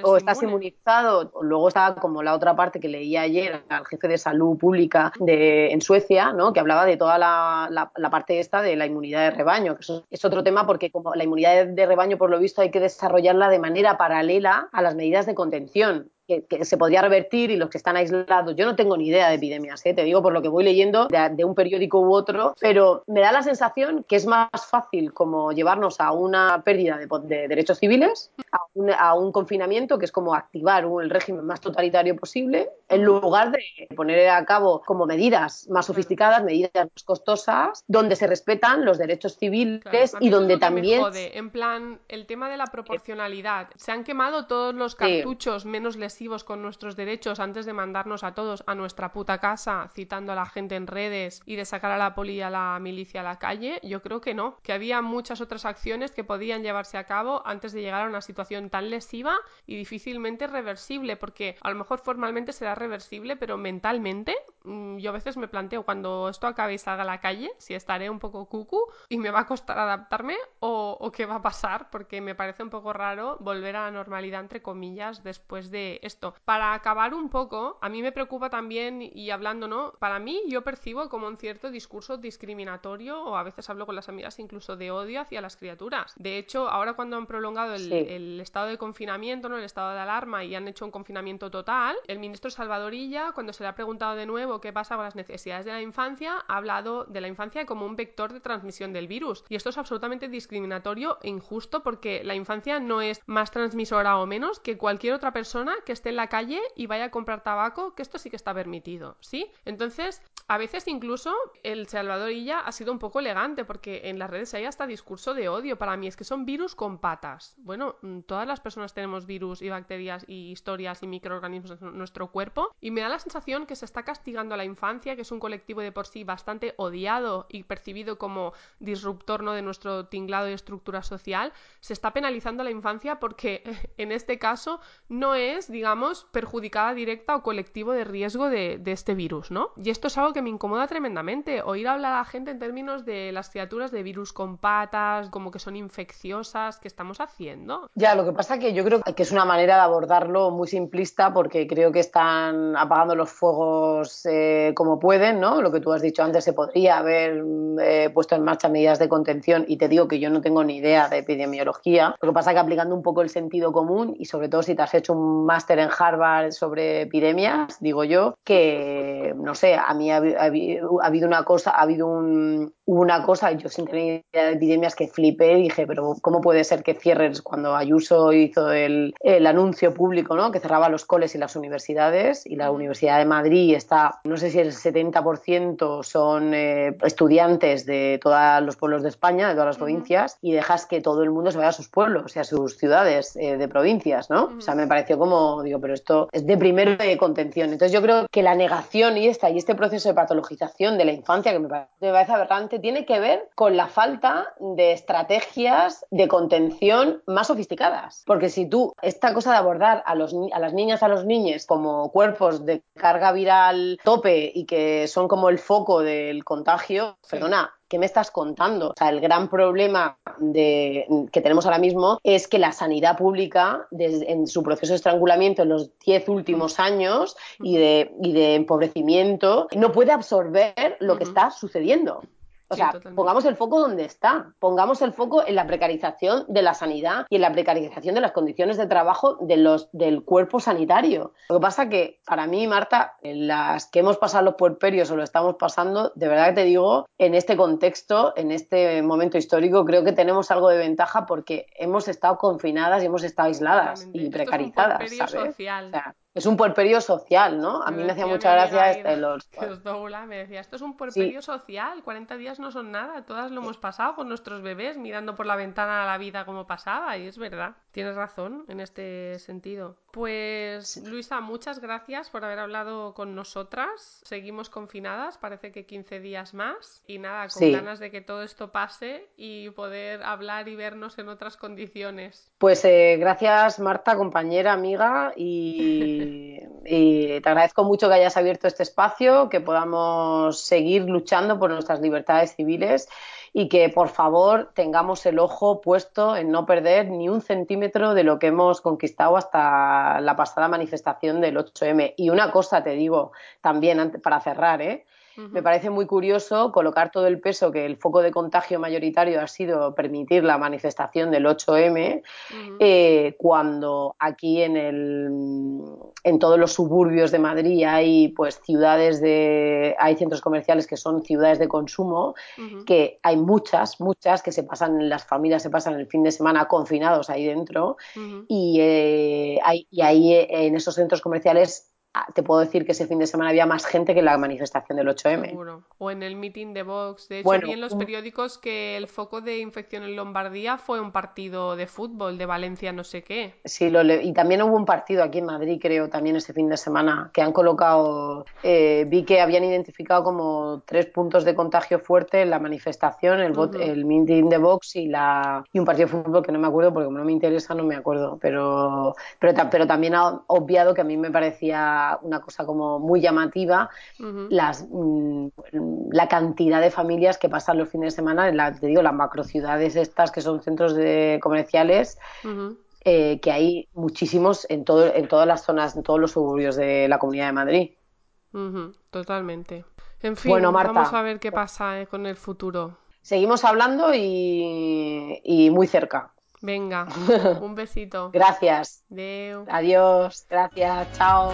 o estás inmunizado. Luego está como la otra parte que leí ayer al jefe de salud pública de, en Suecia, ¿no? que hablaba de toda la, la, parte esta de la inmunidad de rebaño, que es otro tema porque como la inmunidad de rebaño, por lo visto, hay que desarrollarla de manera paralela a las medidas de contención que, se podría revertir y los que están aislados. Yo no tengo ni idea de epidemias, ¿eh? te digo por lo que voy leyendo de, un periódico u otro, pero me da la sensación que es más fácil como llevarnos a una pérdida de, derechos civiles, a un, confinamiento que es como activar un, el régimen más totalitario posible, en lugar de poner a cabo como medidas más sofisticadas, medidas más costosas, donde se respetan los derechos civiles y donde también... En plan, el tema de la proporcionalidad. Se han quemado todos los cartuchos menos con nuestros derechos antes de mandarnos a todos a nuestra puta casa, citando a la gente en redes y de sacar a la poli y a la milicia a la calle, yo creo que no, que había muchas otras acciones que podían llevarse a cabo antes de llegar a una situación tan lesiva y difícilmente reversible, porque a lo mejor formalmente será reversible, pero mentalmente yo a veces me planteo cuando esto acabe y salga a la calle, si estaré un poco cucu y me va a costar adaptarme o, o qué va a pasar, porque me parece un poco raro volver a la normalidad, entre comillas, después de esto. Para acabar un poco, a mí me preocupa también, y hablando, ¿no? Para mí yo percibo como un cierto discurso discriminatorio o a veces hablo con las amigas incluso de odio hacia las criaturas. De hecho, ahora cuando han prolongado el, estado de confinamiento, ¿no? El estado de alarma y han hecho un confinamiento total, el ministro Salvadorilla, cuando se le ha preguntado de nuevo qué pasa con las necesidades de la infancia, ha hablado de la infancia como un vector de transmisión del virus. Y esto es absolutamente discriminatorio e injusto porque la infancia no es más transmisora o menos que cualquier otra persona que esté en la calle y vaya a comprar tabaco, que esto sí que está permitido, ¿sí? Entonces, a veces incluso el Salvador Illa ha sido un poco elegante porque en las redes hay hasta discurso de odio. Para mí es que son virus con patas. Bueno, mm, todas las personas tenemos virus y bacterias y historias y microorganismos en nuestro cuerpo y me da la sensación que se está castigando a la infancia, que es un colectivo de por sí bastante odiado y percibido como disruptor ¿no? de nuestro tinglado y estructura social. Se está penalizando a la infancia porque *laughs* en este caso no es, digamos, perjudicada directa o colectivo de riesgo de, este virus, ¿no? Y esto es algo que me incomoda tremendamente. Oír hablar a la gente en términos de las criaturas de virus con patas, como que son infecciosas, ¿qué estamos haciendo? Ya, lo que pasa que yo creo que es una manera de abordarlo muy simplista porque creo que están apagando los fuegos eh, como pueden, ¿no? Lo que tú has dicho antes, se podría haber eh, puesto en marcha medidas de contención y te digo que yo no tengo ni idea de epidemiología. Lo que pasa que aplicando un poco el sentido común y sobre todo si te has hecho un máster en Harvard sobre epidemias, digo yo, que, no sé, a mí ha, habido una cosa, ha habido un, una cosa, yo sin tener idea de epidemias que flipé y dije, pero ¿cómo puede ser que cierres cuando Ayuso hizo el, el anuncio público, ¿no? que cerraba los coles y las universidades y la Universidad de Madrid está, no sé si el 70% son eh, estudiantes de todos los pueblos de España, de todas las provincias, y dejas que todo el mundo se vaya a sus pueblos, y a sus ciudades eh, de provincias, ¿no? O sea, me pareció como, digo, pero esto es de primero de contención. Entonces yo creo que la negación y esta y este proceso de patologización de la infancia que me parece aberrante tiene que ver con la falta de estrategias de contención más sofisticadas. Porque si tú, esta cosa de abordar a, los, a las niñas, a los niños como cuerpos de carga viral tope y que son como el foco del contagio, perdona, ¿qué me estás contando? O sea, el gran problema de, que tenemos ahora mismo es que la sanidad pública, desde, en su proceso de estrangulamiento en los 10 últimos años y de, y de empobrecimiento, no puede absorber lo que está sucediendo. O sea, pongamos el foco donde está, pongamos el foco en la precarización de la sanidad y en la precarización de las condiciones de trabajo de los, del cuerpo sanitario. Lo que pasa que para mí, Marta, en las que hemos pasado los puerperios o lo estamos pasando, de verdad que te digo, en este contexto, en este momento histórico, creo que tenemos algo de ventaja porque hemos estado confinadas y hemos estado aisladas y precarizadas. Es un ¿sabes? social. O sea, es un puerperio social, ¿no? A mí me hacía mucha gracia este los... *laughs* me decía, esto es un puerperio social, 40 días no son nada, todas lo hemos pasado con nuestros bebés mirando por la ventana a la vida como pasaba, y es verdad, tienes razón en este sentido. Pues Luisa, muchas gracias por haber hablado con nosotras. Seguimos confinadas, parece que 15 días más. Y nada, con ganas de que todo esto pase y poder hablar y vernos en otras condiciones. Pues eh, gracias Marta, compañera, amiga, y, *laughs* y te agradezco mucho que hayas abierto este espacio, que podamos seguir luchando por nuestras libertades civiles y que por favor tengamos el ojo puesto en no perder ni un centímetro de lo que hemos conquistado hasta la pasada manifestación del 8M. Y una cosa te digo también para cerrar, ¿eh? Me parece muy curioso colocar todo el peso que el foco de contagio mayoritario ha sido permitir la manifestación del 8M, eh, cuando aquí en, el, en todos los suburbios de Madrid hay pues ciudades de hay centros comerciales que son ciudades de consumo, que hay muchas, muchas que se pasan, las familias se pasan el fin de semana confinados ahí dentro, y, eh, hay, y ahí eh, en esos centros comerciales te puedo decir que ese fin de semana había más gente que en la manifestación del 8M. Seguro. O en el meeting de Vox. De hecho, vi en los periódicos que el foco de infección en Lombardía fue un partido de fútbol de Valencia, no sé qué. Sí, lo y también hubo un partido aquí en Madrid, creo, también ese fin de semana, que han colocado, eh, vi que habían identificado como tres puntos de contagio fuerte en la manifestación, el, el meeting de Vox y, la, y un partido de fútbol que no me acuerdo, porque como no me interesa, no me acuerdo. Pero, pero, pero también ha obviado que a mí me parecía una cosa como muy llamativa, las, mm, la cantidad de familias que pasan los fines de semana en la, te digo, las macrociudades estas que son centros de comerciales. Eh, que hay muchísimos en, todo, en todas las zonas, en todos los suburbios de la Comunidad de Madrid. Totalmente. En fin, bueno, Marta, vamos a ver qué pasa eh, con el futuro. Seguimos hablando y, y muy cerca. Venga, *laughs* un besito. Gracias. Adiós, gracias, chao.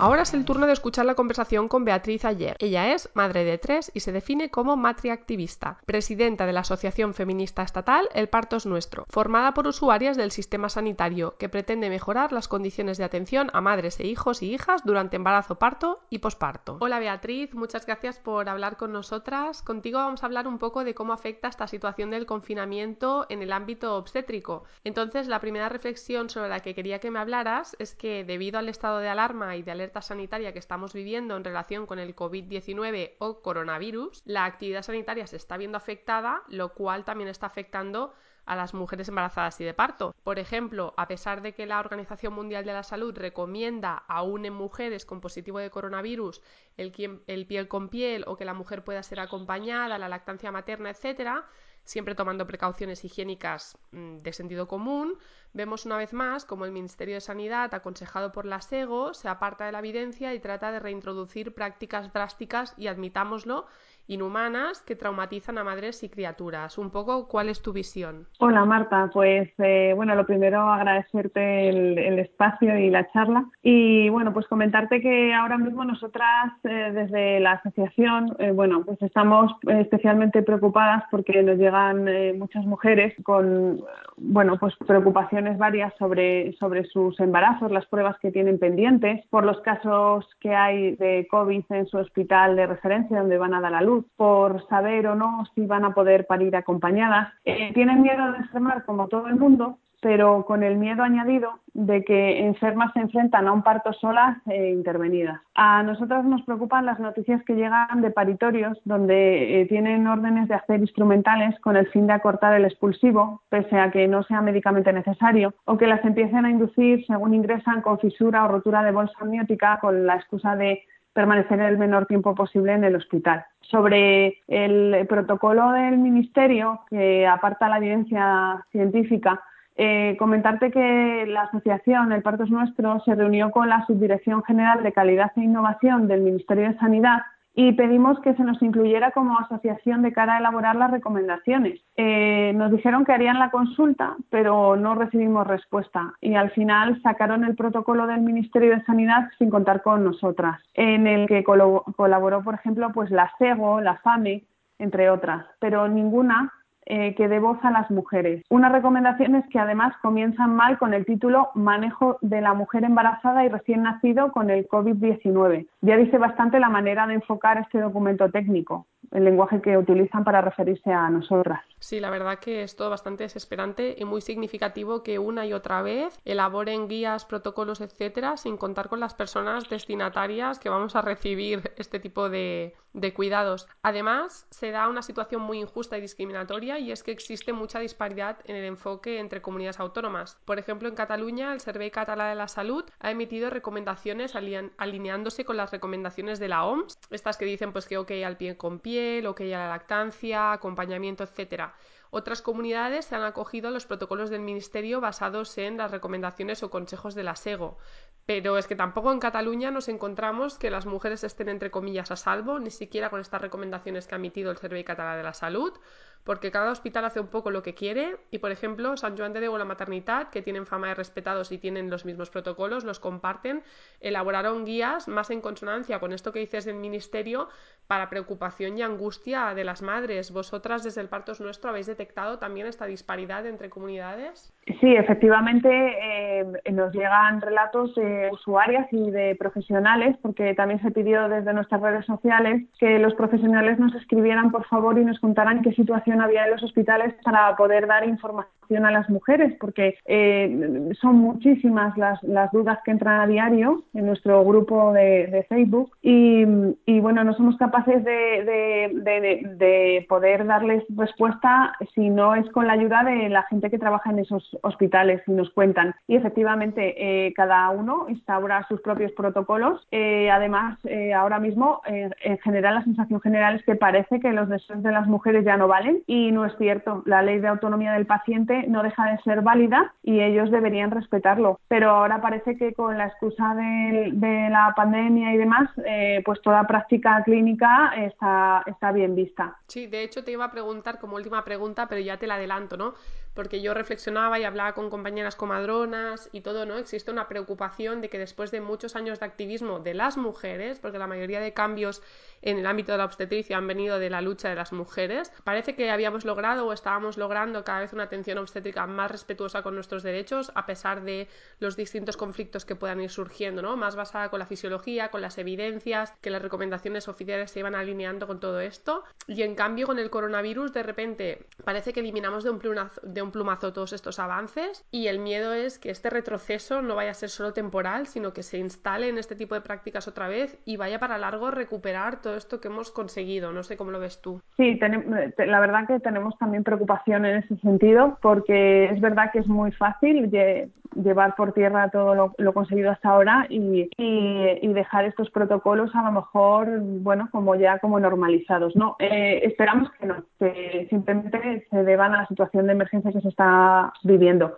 Ahora es el turno de escuchar la conversación con Beatriz Ayer. Ella es madre de tres y se define como matriactivista, presidenta de la Asociación Feminista Estatal El Parto es Nuestro, formada por usuarias del sistema sanitario que pretende mejorar las condiciones de atención a madres e hijos y hijas durante embarazo, parto y posparto. Hola Beatriz, muchas gracias por hablar con nosotras. Contigo vamos a hablar un poco de cómo afecta esta situación del confinamiento en el ámbito obstétrico. Entonces, la primera reflexión sobre la que quería que me hablaras es que debido al estado de alarma y de alerta sanitaria que estamos viviendo en relación con el COVID-19 o coronavirus, la actividad sanitaria se está viendo afectada, lo cual también está afectando a las mujeres embarazadas y de parto. Por ejemplo, a pesar de que la Organización Mundial de la Salud recomienda aún en mujeres con positivo de coronavirus el, el piel con piel o que la mujer pueda ser acompañada, la lactancia materna, etcétera, siempre tomando precauciones higiénicas mm, de sentido común, vemos una vez más como el Ministerio de Sanidad, aconsejado por la SEGO, se aparta de la evidencia y trata de reintroducir prácticas drásticas y admitámoslo inhumanas que traumatizan a madres y criaturas. Un poco, ¿cuál es tu visión? Hola Marta, pues eh, bueno, lo primero agradecerte el, espacio y la charla y bueno, pues comentarte que ahora mismo nosotras eh, desde la asociación, eh, bueno, pues estamos especialmente preocupadas porque nos llegan muchas mujeres con, bueno, pues preocupaciones varias sobre, sobre sus embarazos, las pruebas que tienen pendientes, por los casos que hay de COVID en su hospital de referencia donde van a dar la luz, por saber o no si van a poder parir acompañadas. Eh, tienen miedo de enfermar como todo el mundo, pero con el miedo añadido de que enfermas se enfrentan a un parto solas e intervenidas. A nosotras nos preocupan las noticias que llegan de paritorios donde eh, tienen órdenes de hacer instrumentales con el fin de acortar el expulsivo, pese a que no sea médicamente necesario, o que las empiecen a inducir según ingresan con fisura o rotura de bolsa amniótica con la excusa de permanecer el menor tiempo posible en el hospital. Sobre el protocolo del Ministerio, que aparta la evidencia científica, eh, comentarte que la asociación El Parto es Nuestro se reunió con la Subdirección General de Calidad e Innovación del Ministerio de Sanidad y pedimos que se nos incluyera como asociación de cara a elaborar las recomendaciones. Eh, nos dijeron que harían la consulta, pero no recibimos respuesta y al final sacaron el protocolo del Ministerio de Sanidad sin contar con nosotras, en el que colaboró, por ejemplo, pues la CEGO, la FAME, entre otras, pero ninguna eh, que dé voz a las mujeres. Unas recomendaciones que además comienzan mal con el título Manejo de la mujer embarazada y recién nacido con el COVID-19. Ya dice bastante la manera de enfocar este documento técnico el lenguaje que utilizan para referirse a nosotras. Sí, la verdad que es todo bastante desesperante y muy significativo que una y otra vez elaboren guías, protocolos, etcétera, sin contar con las personas destinatarias que vamos a recibir este tipo de, cuidados. Además, se da una situación muy injusta y discriminatoria y es que existe mucha disparidad en el enfoque entre comunidades autónomas. Por ejemplo, en Cataluña, el Servei Català de la Salud ha emitido recomendaciones alineándose con las recomendaciones de la OMS, estas que dicen pues que ok al pie con pie lo que haya la lactancia, acompañamiento, etcétera. Otras comunidades se han acogido a los protocolos del Ministerio basados en las recomendaciones o consejos de la SEGO. Pero es que tampoco en Cataluña nos encontramos que las mujeres estén entre comillas a salvo, ni siquiera con estas recomendaciones que ha emitido el Servicio Català de la Salud, porque cada hospital hace un poco lo que quiere y, por ejemplo, San Joan de Déu la Maternidad, que tienen fama de respetados y tienen los mismos protocolos, los comparten, elaboraron guías más en consonancia con esto que dices del Ministerio para preocupación y angustia de las madres. ¿Vosotras desde el Partos Nuestro habéis detectado también esta disparidad entre comunidades? Sí, efectivamente eh, nos llegan relatos de usuarias y de profesionales, porque también se pidió desde nuestras redes sociales que los profesionales nos escribieran por favor y nos contaran qué situación había en los hospitales para poder dar información a las mujeres, porque eh, son muchísimas las, dudas que entran a diario en nuestro grupo de, Facebook y, y, bueno, no somos capaces de, de, de poder darles respuesta si no es con la ayuda de la gente que trabaja en esos hospitales y nos cuentan. Y efectivamente, eh, cada uno instaura sus propios protocolos. Eh, además, eh, ahora mismo, en general, la sensación general es que parece que los deseos de las mujeres ya no valen y no es cierto. La ley de autonomía del paciente no deja de ser válida y ellos deberían respetarlo. Pero ahora parece que con la excusa de, de la pandemia y demás, pues toda práctica clínica está, está bien vista. Sí, de hecho te iba a preguntar como última pregunta, pero ya te la adelanto, ¿no? porque yo reflexionaba y hablaba con compañeras comadronas y todo, ¿no? Existe una preocupación de que después de muchos años de activismo de las mujeres, porque la mayoría de cambios en el ámbito de la obstetricia han venido de la lucha de las mujeres, parece que habíamos logrado o estábamos logrando cada vez una atención obstétrica más respetuosa con nuestros derechos, a pesar de los distintos conflictos que puedan ir surgiendo, ¿no? Más basada con la fisiología, con las evidencias, que las recomendaciones oficiales se iban alineando con todo esto. Y en cambio, con el coronavirus, de repente, parece que eliminamos de un, de un plumazo todos estos avances y el miedo es que este retroceso no vaya a ser solo temporal, sino que se instale en este tipo de prácticas otra vez y vaya para largo recuperar todo esto que hemos conseguido. No sé cómo lo ves tú. Sí, la verdad que tenemos también preocupación en ese sentido porque es verdad que es muy fácil llevar por tierra todo lo, conseguido hasta ahora y, dejar estos protocolos a lo mejor, bueno, como ya como normalizados. No, eh, esperamos que no, que simplemente se deban a la situación de emergencia que se está viviendo.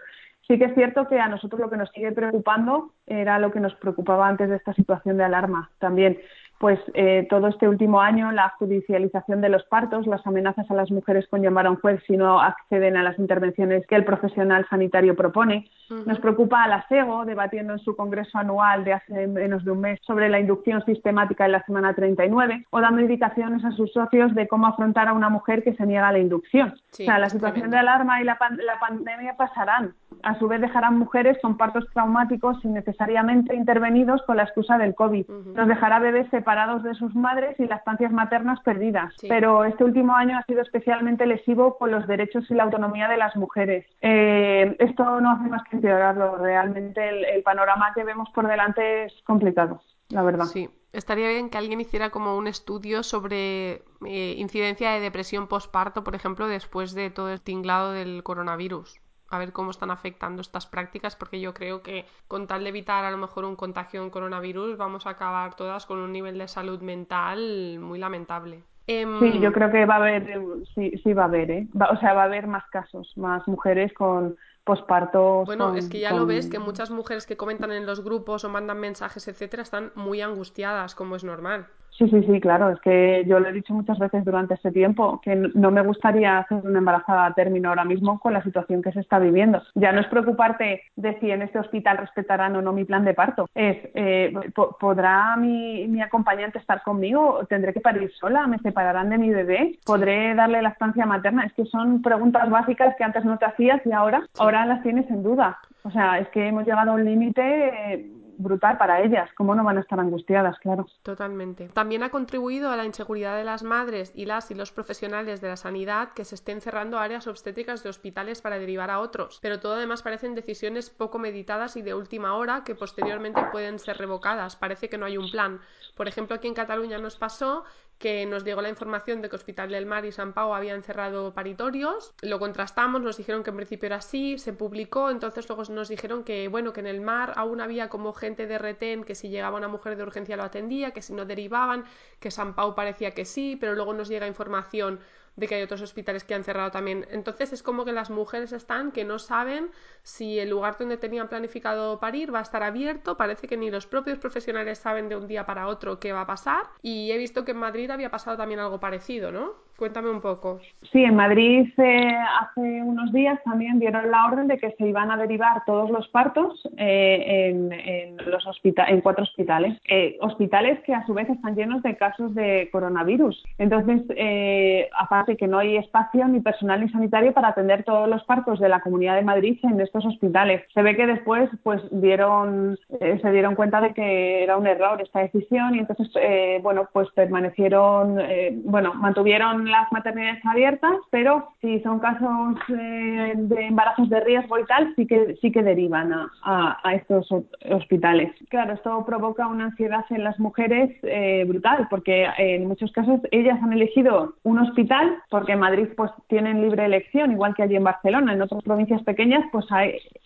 Sí que es cierto que a nosotros lo que nos sigue preocupando era lo que nos preocupaba antes de esta situación de alarma también, pues eh, todo este último año la judicialización de los partos, las amenazas a las mujeres con llamar a un juez si no acceden a las intervenciones que el profesional sanitario propone. Nos preocupa a la SEGO, debatiendo en su congreso anual de hace menos de un mes sobre la inducción sistemática en la semana 39, o dando indicaciones a sus socios de cómo afrontar a una mujer que se niega a la inducción. o sea, la situación de alarma y la, la pandemia pasarán. A su vez dejarán mujeres con partos traumáticos innecesariamente intervenidos con la excusa del COVID. Nos dejará bebés separados de sus madres y lactancias maternas perdidas. Pero este último año ha sido especialmente lesivo con los derechos y la autonomía de las mujeres. Eh, esto no hace más que empeorarlo. Realmente el, panorama que vemos por delante es complicado, la verdad. Sí. Estaría bien que alguien hiciera como un estudio sobre eh, incidencia de depresión postparto, por ejemplo, después de todo el tinglado del coronavirus a ver cómo están afectando estas prácticas, porque yo creo que con tal de evitar a lo mejor un contagio en coronavirus, vamos a acabar todas con un nivel de salud mental muy lamentable. Em, sí, yo creo que va a haber, sí, sí va a haber, ¿eh? o sea, va a haber más casos, más mujeres con posparto. Bueno, es que ya lo ves, que muchas mujeres que comentan en los grupos o mandan mensajes, etcétera, están muy angustiadas, como es normal. Sí, sí, sí, claro. Es que yo lo he dicho muchas veces durante este tiempo que no me gustaría hacer una embarazada a término ahora mismo con la situación que se está viviendo. Ya no es preocuparte de si en este hospital respetarán o no mi plan de parto. Es, eh, ¿podrá mi, mi acompañante estar conmigo? ¿Tendré que parir sola? ¿Me separarán de mi bebé? ¿Podré darle la estancia materna? Es que son preguntas básicas que antes no te hacías y ahora, ahora las tienes en duda. O sea, es que hemos llegado a un límite brutal para ellas. ¿Cómo no van a estar angustiadas? Claro. Totalmente. También ha contribuido a la inseguridad de las madres y las y los profesionales de la sanidad que se estén cerrando áreas obstétricas de hospitales para derivar a otros. Pero todo además parecen decisiones poco meditadas y de última hora que posteriormente pueden ser revocadas. Parece que no hay un plan. Por ejemplo, aquí en Cataluña nos pasó que nos llegó la información de que Hospital del Mar y San Pau habían cerrado paritorios, lo contrastamos, nos dijeron que en principio era así, se publicó, entonces luego nos dijeron que bueno, que en el mar aún había como gente de retén que si llegaba una mujer de urgencia lo atendía, que si no derivaban, que San Pau parecía que sí, pero luego nos llega información de que hay otros hospitales que han cerrado también. Entonces es como que las mujeres están que no saben si el lugar donde tenían planificado parir va a estar abierto, parece que ni los propios profesionales saben de un día para otro qué va a pasar y he visto que en Madrid había pasado también algo parecido, ¿no? Cuéntame un poco. Sí, en Madrid eh, hace unos días también dieron la orden de que se iban a derivar todos los partos eh, en, los en cuatro hospitales. Eh, hospitales que a su vez están llenos de casos de coronavirus. Entonces, aparte que no hay espacio ni personal ni sanitario para atender todos los partos de la Comunidad de Madrid en estos hospitales. Se ve que después pues dieron, se dieron cuenta de que era un error esta decisión y entonces, bueno, pues permanecieron, bueno, mantuvieron las maternidades abiertas, pero si son casos eh, de embarazos de riesgo y tal, sí que, sí que derivan a, estos hospitales. Claro, esto provoca una ansiedad en las mujeres eh, brutal, porque en muchos casos ellas han elegido un hospital, porque en Madrid pues tienen libre elección, igual que allí en Barcelona. En otras provincias pequeñas pues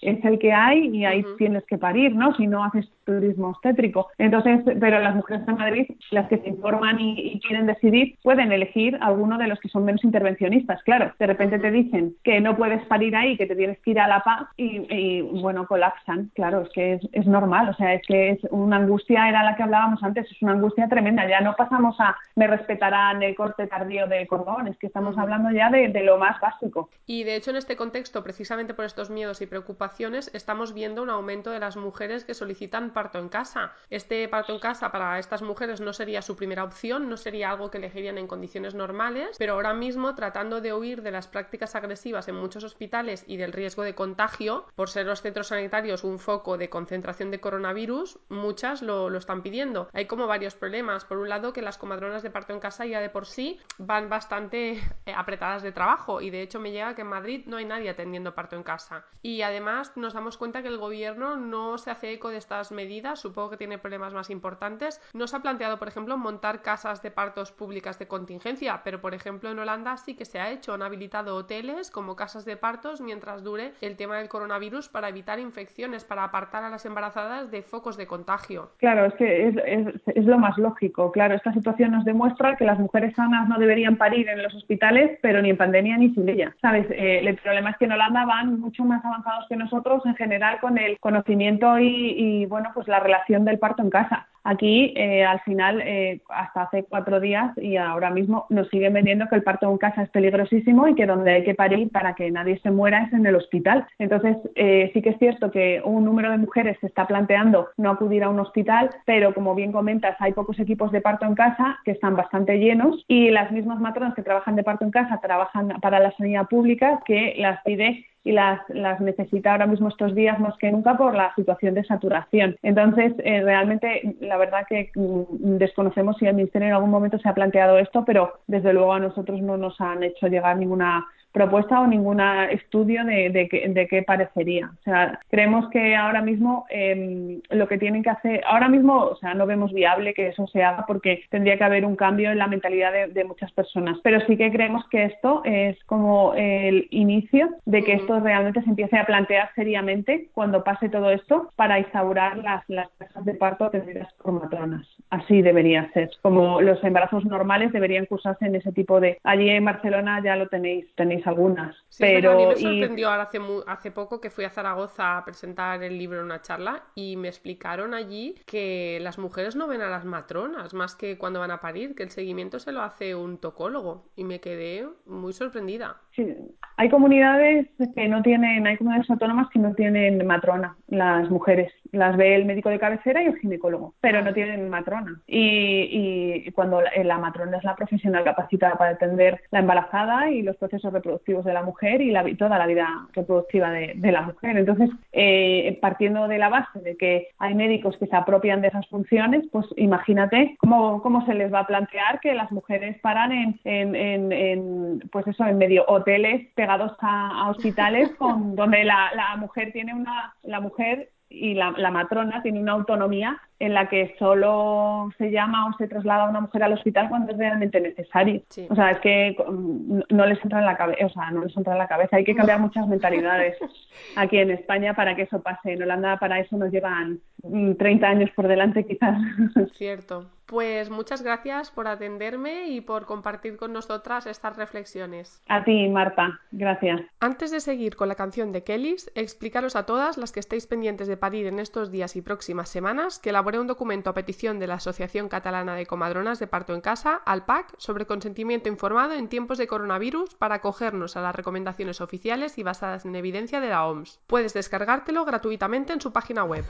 es el que hay y ahí tienes que parir, ¿no? Si no haces turismo obstétrico. Entonces, pero las mujeres de Madrid, las que se informan y, y quieren decidir, pueden elegir de los que son menos intervencionistas. Claro, de repente te dicen que no puedes parir ahí, que te tienes que ir a la paz y, bueno, colapsan. Claro, es que es, normal, o sea, es que es una angustia, era la que hablábamos antes, es una angustia tremenda. Ya no pasamos a me respetarán el corte tardío de cordón, es que estamos hablando ya de, de lo más básico. Y de hecho, en este contexto, precisamente por estos miedos y preocupaciones, estamos viendo un aumento de las mujeres que solicitan parto en casa. Este parto en casa para estas mujeres no sería su primera opción, no sería algo que elegirían en condiciones normales pero ahora mismo tratando de huir de las prácticas agresivas en muchos hospitales y del riesgo de contagio, por ser los centros sanitarios un foco de concentración de coronavirus, muchas lo, lo están pidiendo. Hay como varios problemas. Por un lado, que las comadronas de parto en casa ya de por sí van bastante eh, apretadas de trabajo y de hecho me llega que en Madrid no hay nadie atendiendo parto en casa. Y además nos damos cuenta que el gobierno no se hace eco de estas medidas, supongo que tiene problemas más importantes. No se ha planteado, por ejemplo, montar casas de partos públicas de contingencia, pero por ejemplo, en Holanda sí que se ha hecho, han habilitado hoteles como casas de partos mientras dure el tema del coronavirus para evitar infecciones, para apartar a las embarazadas de focos de contagio. Claro, es que es, lo más lógico. Claro, esta situación nos demuestra que las mujeres sanas no deberían parir en los hospitales, pero ni en pandemia ni sin ella. ¿Sabes? Eh, el problema es que en Holanda van mucho más avanzados que nosotros en general con el conocimiento y, y, bueno, pues la relación del parto en casa. Aquí eh, al final, eh, hasta hace cuatro días y ahora mismo nos siguen vendiendo que el parto en casa es peligrosísimo y que donde hay que parir para que nadie se muera es en el hospital. Entonces, eh, sí que es cierto que un número de mujeres se está planteando no acudir a un hospital, pero como bien comentas, hay pocos equipos de parto en casa que están bastante llenos y las mismas matronas que trabajan de parto en casa trabajan para la sanidad pública que las pide y las, las necesita ahora mismo estos días más que nunca por la situación de saturación. Entonces, eh, realmente, la verdad que mm, desconocemos si el Ministerio en algún momento se ha planteado esto, pero desde luego a nosotros no nos han hecho llegar ninguna propuesta o ningún estudio de, de, qué parecería. O sea, creemos que ahora mismo em, lo que tienen que hacer, ahora mismo, o sea, no vemos viable que eso se haga porque tendría que haber un cambio en la mentalidad de, muchas personas. Pero sí que creemos que esto es como el inicio de que esto realmente se empiece a plantear seriamente cuando pase todo esto para instaurar las, las de parto atendidas por matronas. Así debería ser. Como los embarazos normales deberían cursarse en ese tipo de. Allí en Barcelona ya lo tenéis, tenéis algunas. pero a mí me sorprendió ahora hace, hace poco que fui a Zaragoza a presentar el libro en una charla y me explicaron allí que las mujeres no ven a las matronas más que cuando van a parir, que el seguimiento se lo hace un tocólogo y me quedé muy sorprendida. Sí, hay comunidades que no tienen, hay comunidades autónomas que no tienen matrona, las mujeres. Las ve el médico de cabecera y el ginecólogo, pero no tienen matrona. Y, cuando la, matrona es la profesional capacitada para atender la embarazada y los procesos reproductivos de la mujer y la, toda la vida reproductiva de, la mujer. Entonces, eh, partiendo de la base de que hay médicos que se apropian de esas funciones, pues imagínate cómo, cómo se les va a plantear que las mujeres paran en, en, en, pues eso, en medio hoteles pegados a, hospitales con donde la, la mujer tiene una la mujer y la, la, matrona tiene una autonomía en la que solo se llama o se traslada a una mujer al hospital cuando es realmente necesario. O sea, es que mm, no les entra en la cabeza, o sea, no les entra en la cabeza. Hay que cambiar muchas mentalidades *laughs* aquí en España para que eso pase. En Holanda para eso nos llevan 30 mm, años por delante quizás. *laughs* Cierto. Pues muchas gracias por atenderme y por compartir con nosotras estas reflexiones. A ti, Marta. Gracias. Antes de seguir con la canción de Kellys, explicaros a todas las que estéis pendientes de parir en estos días y próximas semanas que un documento a petición de la Asociación Catalana de Comadronas de Parto en Casa, ALPAC, sobre consentimiento informado en tiempos de coronavirus para acogernos a las recomendaciones oficiales y basadas en evidencia de la OMS. Puedes descargártelo gratuitamente en su página web.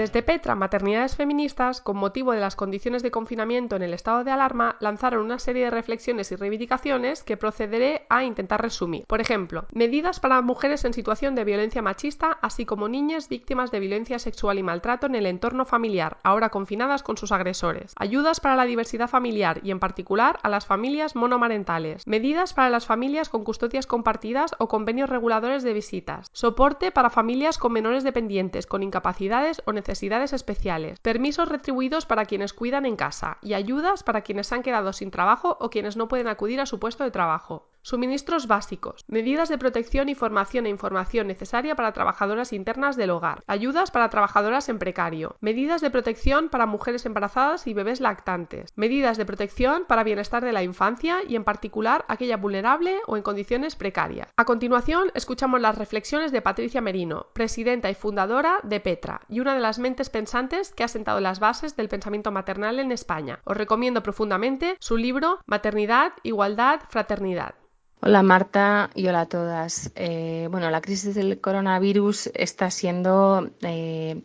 Desde Petra, Maternidades Feministas, con motivo de las condiciones de confinamiento en el estado de alarma, lanzaron una serie de reflexiones y reivindicaciones que procederé a intentar resumir. Por ejemplo, medidas para mujeres en situación de violencia machista, así como niñas víctimas de violencia sexual y maltrato en el entorno familiar, ahora confinadas con sus agresores. Ayudas para la diversidad familiar y en particular a las familias monomarentales. Medidas para las familias con custodias compartidas o convenios reguladores de visitas. Soporte para familias con menores dependientes, con incapacidades o necesidades necesidades especiales, permisos retribuidos para quienes cuidan en casa y ayudas para quienes han quedado sin trabajo o quienes no pueden acudir a su puesto de trabajo. Suministros básicos, medidas de protección y formación e información necesaria para trabajadoras internas del hogar, ayudas para trabajadoras en precario, medidas de protección para mujeres embarazadas y bebés lactantes, medidas de protección para bienestar de la infancia y en particular aquella vulnerable o en condiciones precarias. A continuación, escuchamos las reflexiones de Patricia Merino, presidenta y fundadora de Petra y una de las mentes pensantes que ha sentado las bases del pensamiento maternal en España. Os recomiendo profundamente su libro Maternidad, Igualdad, Fraternidad. Hola Marta y hola a todas. Eh, bueno, la crisis del coronavirus está siendo eh,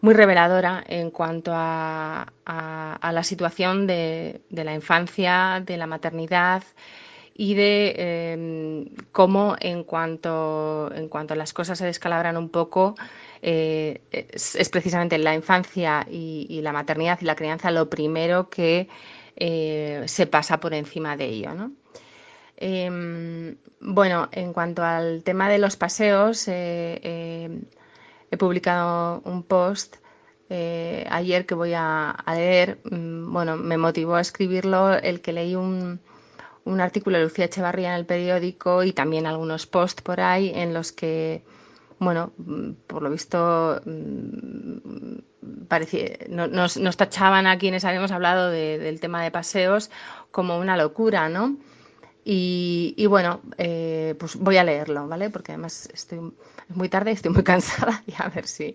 muy reveladora en cuanto a, la situación de, la infancia, de la maternidad y de eh, cómo en cuanto, en cuanto las cosas se descalabran un poco, es, precisamente la infancia y, la maternidad y la crianza lo primero que se pasa por encima de ello. ¿no? Em, bueno, en cuanto al tema de los paseos, eh, eh, he publicado un post eh, ayer que voy a, leer. Mm, bueno, me motivó a escribirlo el que leí un, artículo de Lucía Echevarría en el periódico y también algunos posts por ahí en los que, bueno, mm, por lo visto mm, nos, tachaban a quienes habíamos hablado del tema de paseos como una locura, ¿no? Y, bueno, eh, pues voy a leerlo, ¿vale? Porque además estoy es muy tarde, estoy muy *laughs* cansada y a ver si.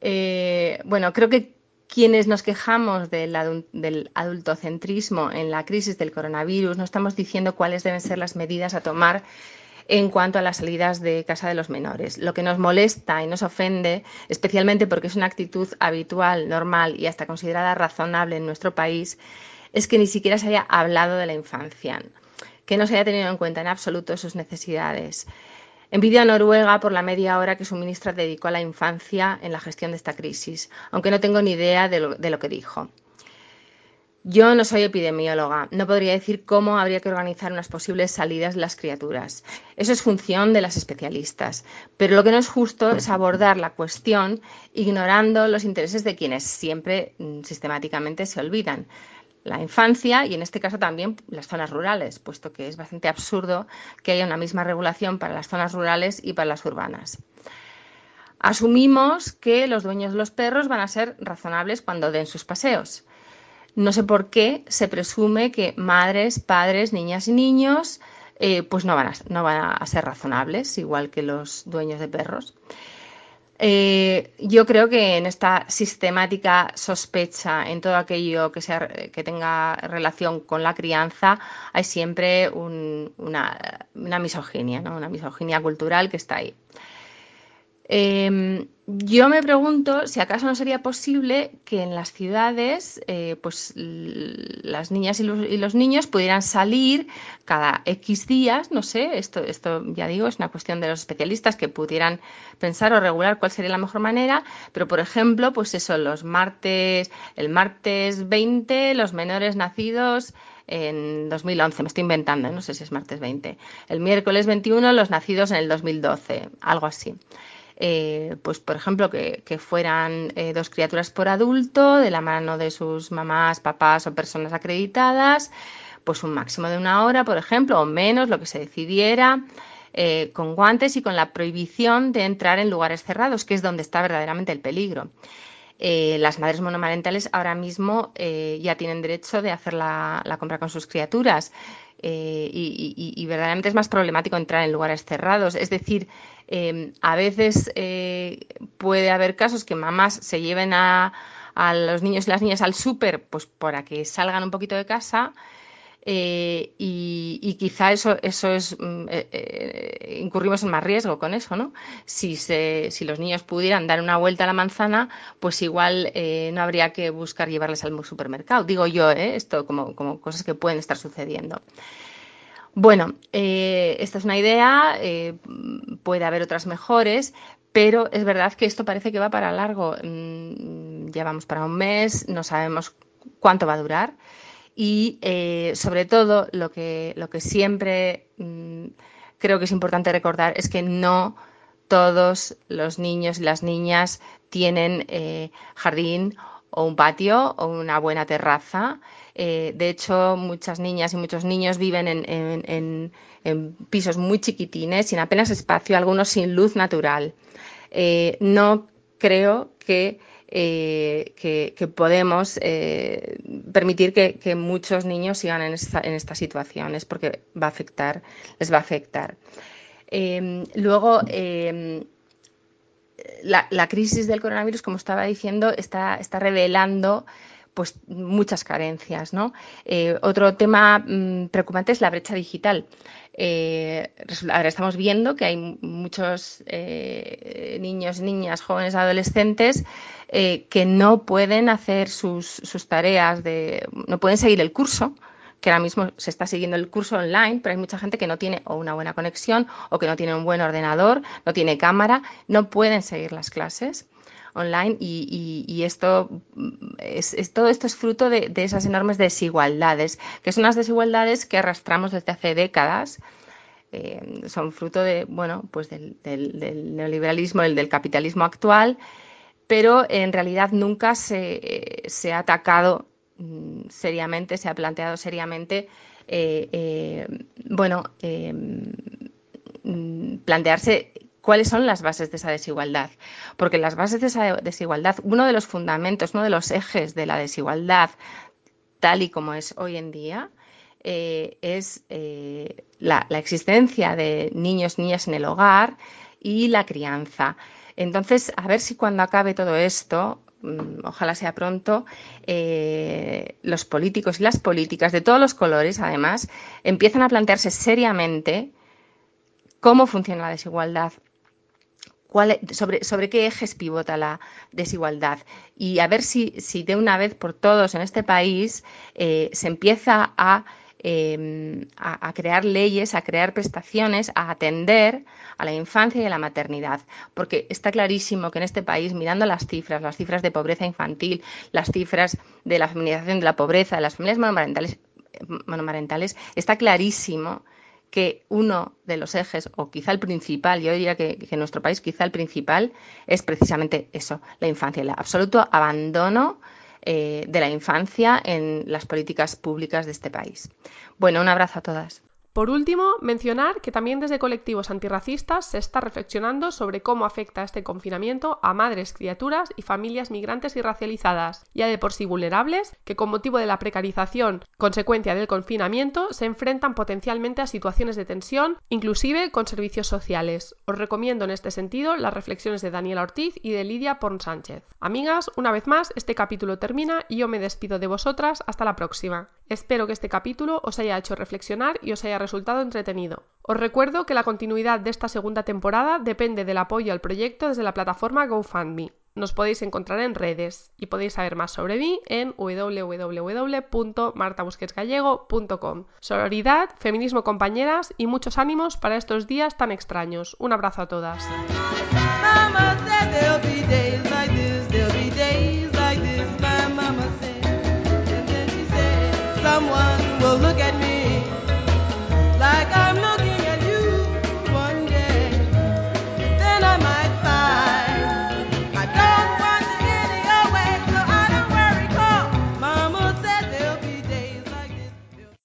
Eh, bueno, creo que quienes nos quejamos del, del, adultocentrismo en la crisis del coronavirus no estamos diciendo cuáles deben ser las medidas a tomar en cuanto a las salidas de casa de los menores. Lo que nos molesta y nos ofende, especialmente porque es una actitud habitual, normal y hasta considerada razonable en nuestro país, es que ni siquiera se haya hablado de la infancia que no se haya tenido en cuenta en absoluto sus necesidades. Envidia a Noruega por la media hora que su ministra dedicó a la infancia en la gestión de esta crisis, aunque no tengo ni idea de lo, de lo, que dijo. Yo no soy epidemióloga, no podría decir cómo habría que organizar unas posibles salidas de las criaturas. Eso es función de las especialistas. Pero lo que no es justo es abordar la cuestión ignorando los intereses de quienes siempre mm, sistemáticamente se olvidan, la infancia y en este caso también las zonas rurales, puesto que es bastante absurdo que haya una misma regulación para las zonas rurales y para las urbanas. Asumimos que los dueños de los perros van a ser razonables cuando den sus paseos. No sé por qué se presume que madres, padres, niñas y niños eh, pues no van, a, no van a ser razonables, igual que los dueños de perros. Eh, yo creo que en esta sistemática sospecha en todo aquello que, sea, que tenga relación con la crianza hay siempre una, una, misoginia, ¿no? una misoginia cultural que está ahí. Em, yo me pregunto si acaso no sería posible que en las ciudades eh, pues las niñas y los, niños pudieran salir cada X días, no sé, esto, esto ya digo, es una cuestión de los especialistas que pudieran pensar o regular cuál sería la mejor manera, pero por ejemplo, pues eso, los martes, el martes 20, los menores nacidos en 2011, me estoy inventando, no sé si es martes 20, el miércoles 21, los nacidos en el 2012, algo así. Eh, pues por ejemplo, que, fueran eh, dos criaturas por adulto, de la mano de sus mamás, papás o personas acreditadas, pues un máximo de una hora, por ejemplo, o menos, lo que se decidiera. Eh, con guantes y con la prohibición de entrar en lugares cerrados, que es donde está verdaderamente el peligro. las madres monomarentales ahora mismo ya tienen derecho de hacer la, compra con sus criaturas. y, verdaderamente es más problemático entrar en lugares cerrados. Es decir, Em, a veces eh, puede haber casos que mamás se lleven a, los niños y las niñas al súper pues para que salgan un poquito de casa eh, y, quizá eso, eso es mm, eh, incurrimos en más riesgo con eso, ¿no? Si, si los niños pudieran dar una vuelta a la manzana, pues igual no habría que buscar llevarles al supermercado. Digo yo, esto como, como cosas que pueden estar sucediendo. Bueno, eh, esta es una idea, eh, puede haber otras mejores, pero es verdad que esto parece que va para largo. Mm, ya vamos para un mes, no sabemos cuánto va a durar y eh, sobre todo lo que, siempre mm, creo que es importante recordar es que no todos los niños y las niñas tienen jardín o un patio o una buena terraza Eh, de hecho, muchas niñas y muchos niños viven en, pisos muy chiquitines, sin apenas espacio, algunos sin luz natural. Eh, no creo que, eh, podemos permitir que, muchos niños sigan en, estas situaciones porque les va a afectar. luego, la, crisis del coronavirus, como estaba diciendo, está revelando pues muchas carencias. ¿no? Eh, otro tema mm, preocupante es la brecha digital. Eh, ahora estamos viendo que hay muchos eh, niños, niñas, jóvenes, adolescentes que no pueden hacer sus, sus, tareas, de, no pueden seguir el curso que ahora mismo se está siguiendo el curso online, pero hay mucha gente que no tiene o una buena conexión o que no tiene un buen ordenador, no tiene cámara, no pueden seguir las clases online y, esto es, todo esto es fruto de, esas enormes desigualdades, que son unas desigualdades que arrastramos desde hace décadas. Eh, son fruto de, bueno, pues del, neoliberalismo, el del capitalismo actual, pero en realidad nunca se, ha atacado mm, seriamente, se ha planteado seriamente, eh, eh, bueno, mm, plantearse cuáles son las bases de esa desigualdad. Porque las bases de esa desigualdad, uno de los fundamentos, uno de los ejes de la desigualdad, tal y como es hoy en día, eh, es eh, la, existencia de niños, niñas en el hogar y la crianza. Entonces, a ver si cuando acabe todo esto, mm, ojalá sea pronto, eh, los políticos y las políticas de todos los colores, además, empiezan a plantearse seriamente cómo funciona la desigualdad, sobre, sobre qué ejes pivota la desigualdad y a ver si, si de una vez por todos en este país eh, se empieza em, a, a, crear leyes, a crear prestaciones, a atender a la infancia y a la maternidad. Porque está clarísimo que en este país, mirando las cifras, las cifras de pobreza infantil, las cifras de la feminización de la pobreza, de las familias monomarentales, monomarentales está clarísimo que uno de los ejes, o quizá el principal, yo diría que, en nuestro país quizá el principal, es precisamente eso, la infancia, el absoluto abandono eh, de la infancia en las políticas públicas de este país. Bueno, un abrazo a todas. Por último, mencionar que también desde colectivos antirracistas se está reflexionando sobre cómo afecta este confinamiento a madres, criaturas y familias migrantes y racializadas, ya de por sí vulnerables, que con motivo de la precarización consecuencia del confinamiento se enfrentan potencialmente a situaciones de tensión, inclusive con servicios sociales. Os recomiendo en este sentido las reflexiones de Daniela Ortiz y de Lidia Porn Sánchez. Amigas, una vez más, este capítulo termina y yo me despido de vosotras hasta la próxima. Espero que este capítulo os haya hecho reflexionar y os haya resultado entretenido. Os recuerdo que la continuidad de esta segunda temporada depende del apoyo al proyecto desde la plataforma GoFundMe. Nos podéis encontrar en redes y podéis saber más sobre mí en www.martabusquetsgallego.com. Sororidad, feminismo compañeras y muchos ánimos para estos días tan extraños. Un abrazo a todas. like I'm looking.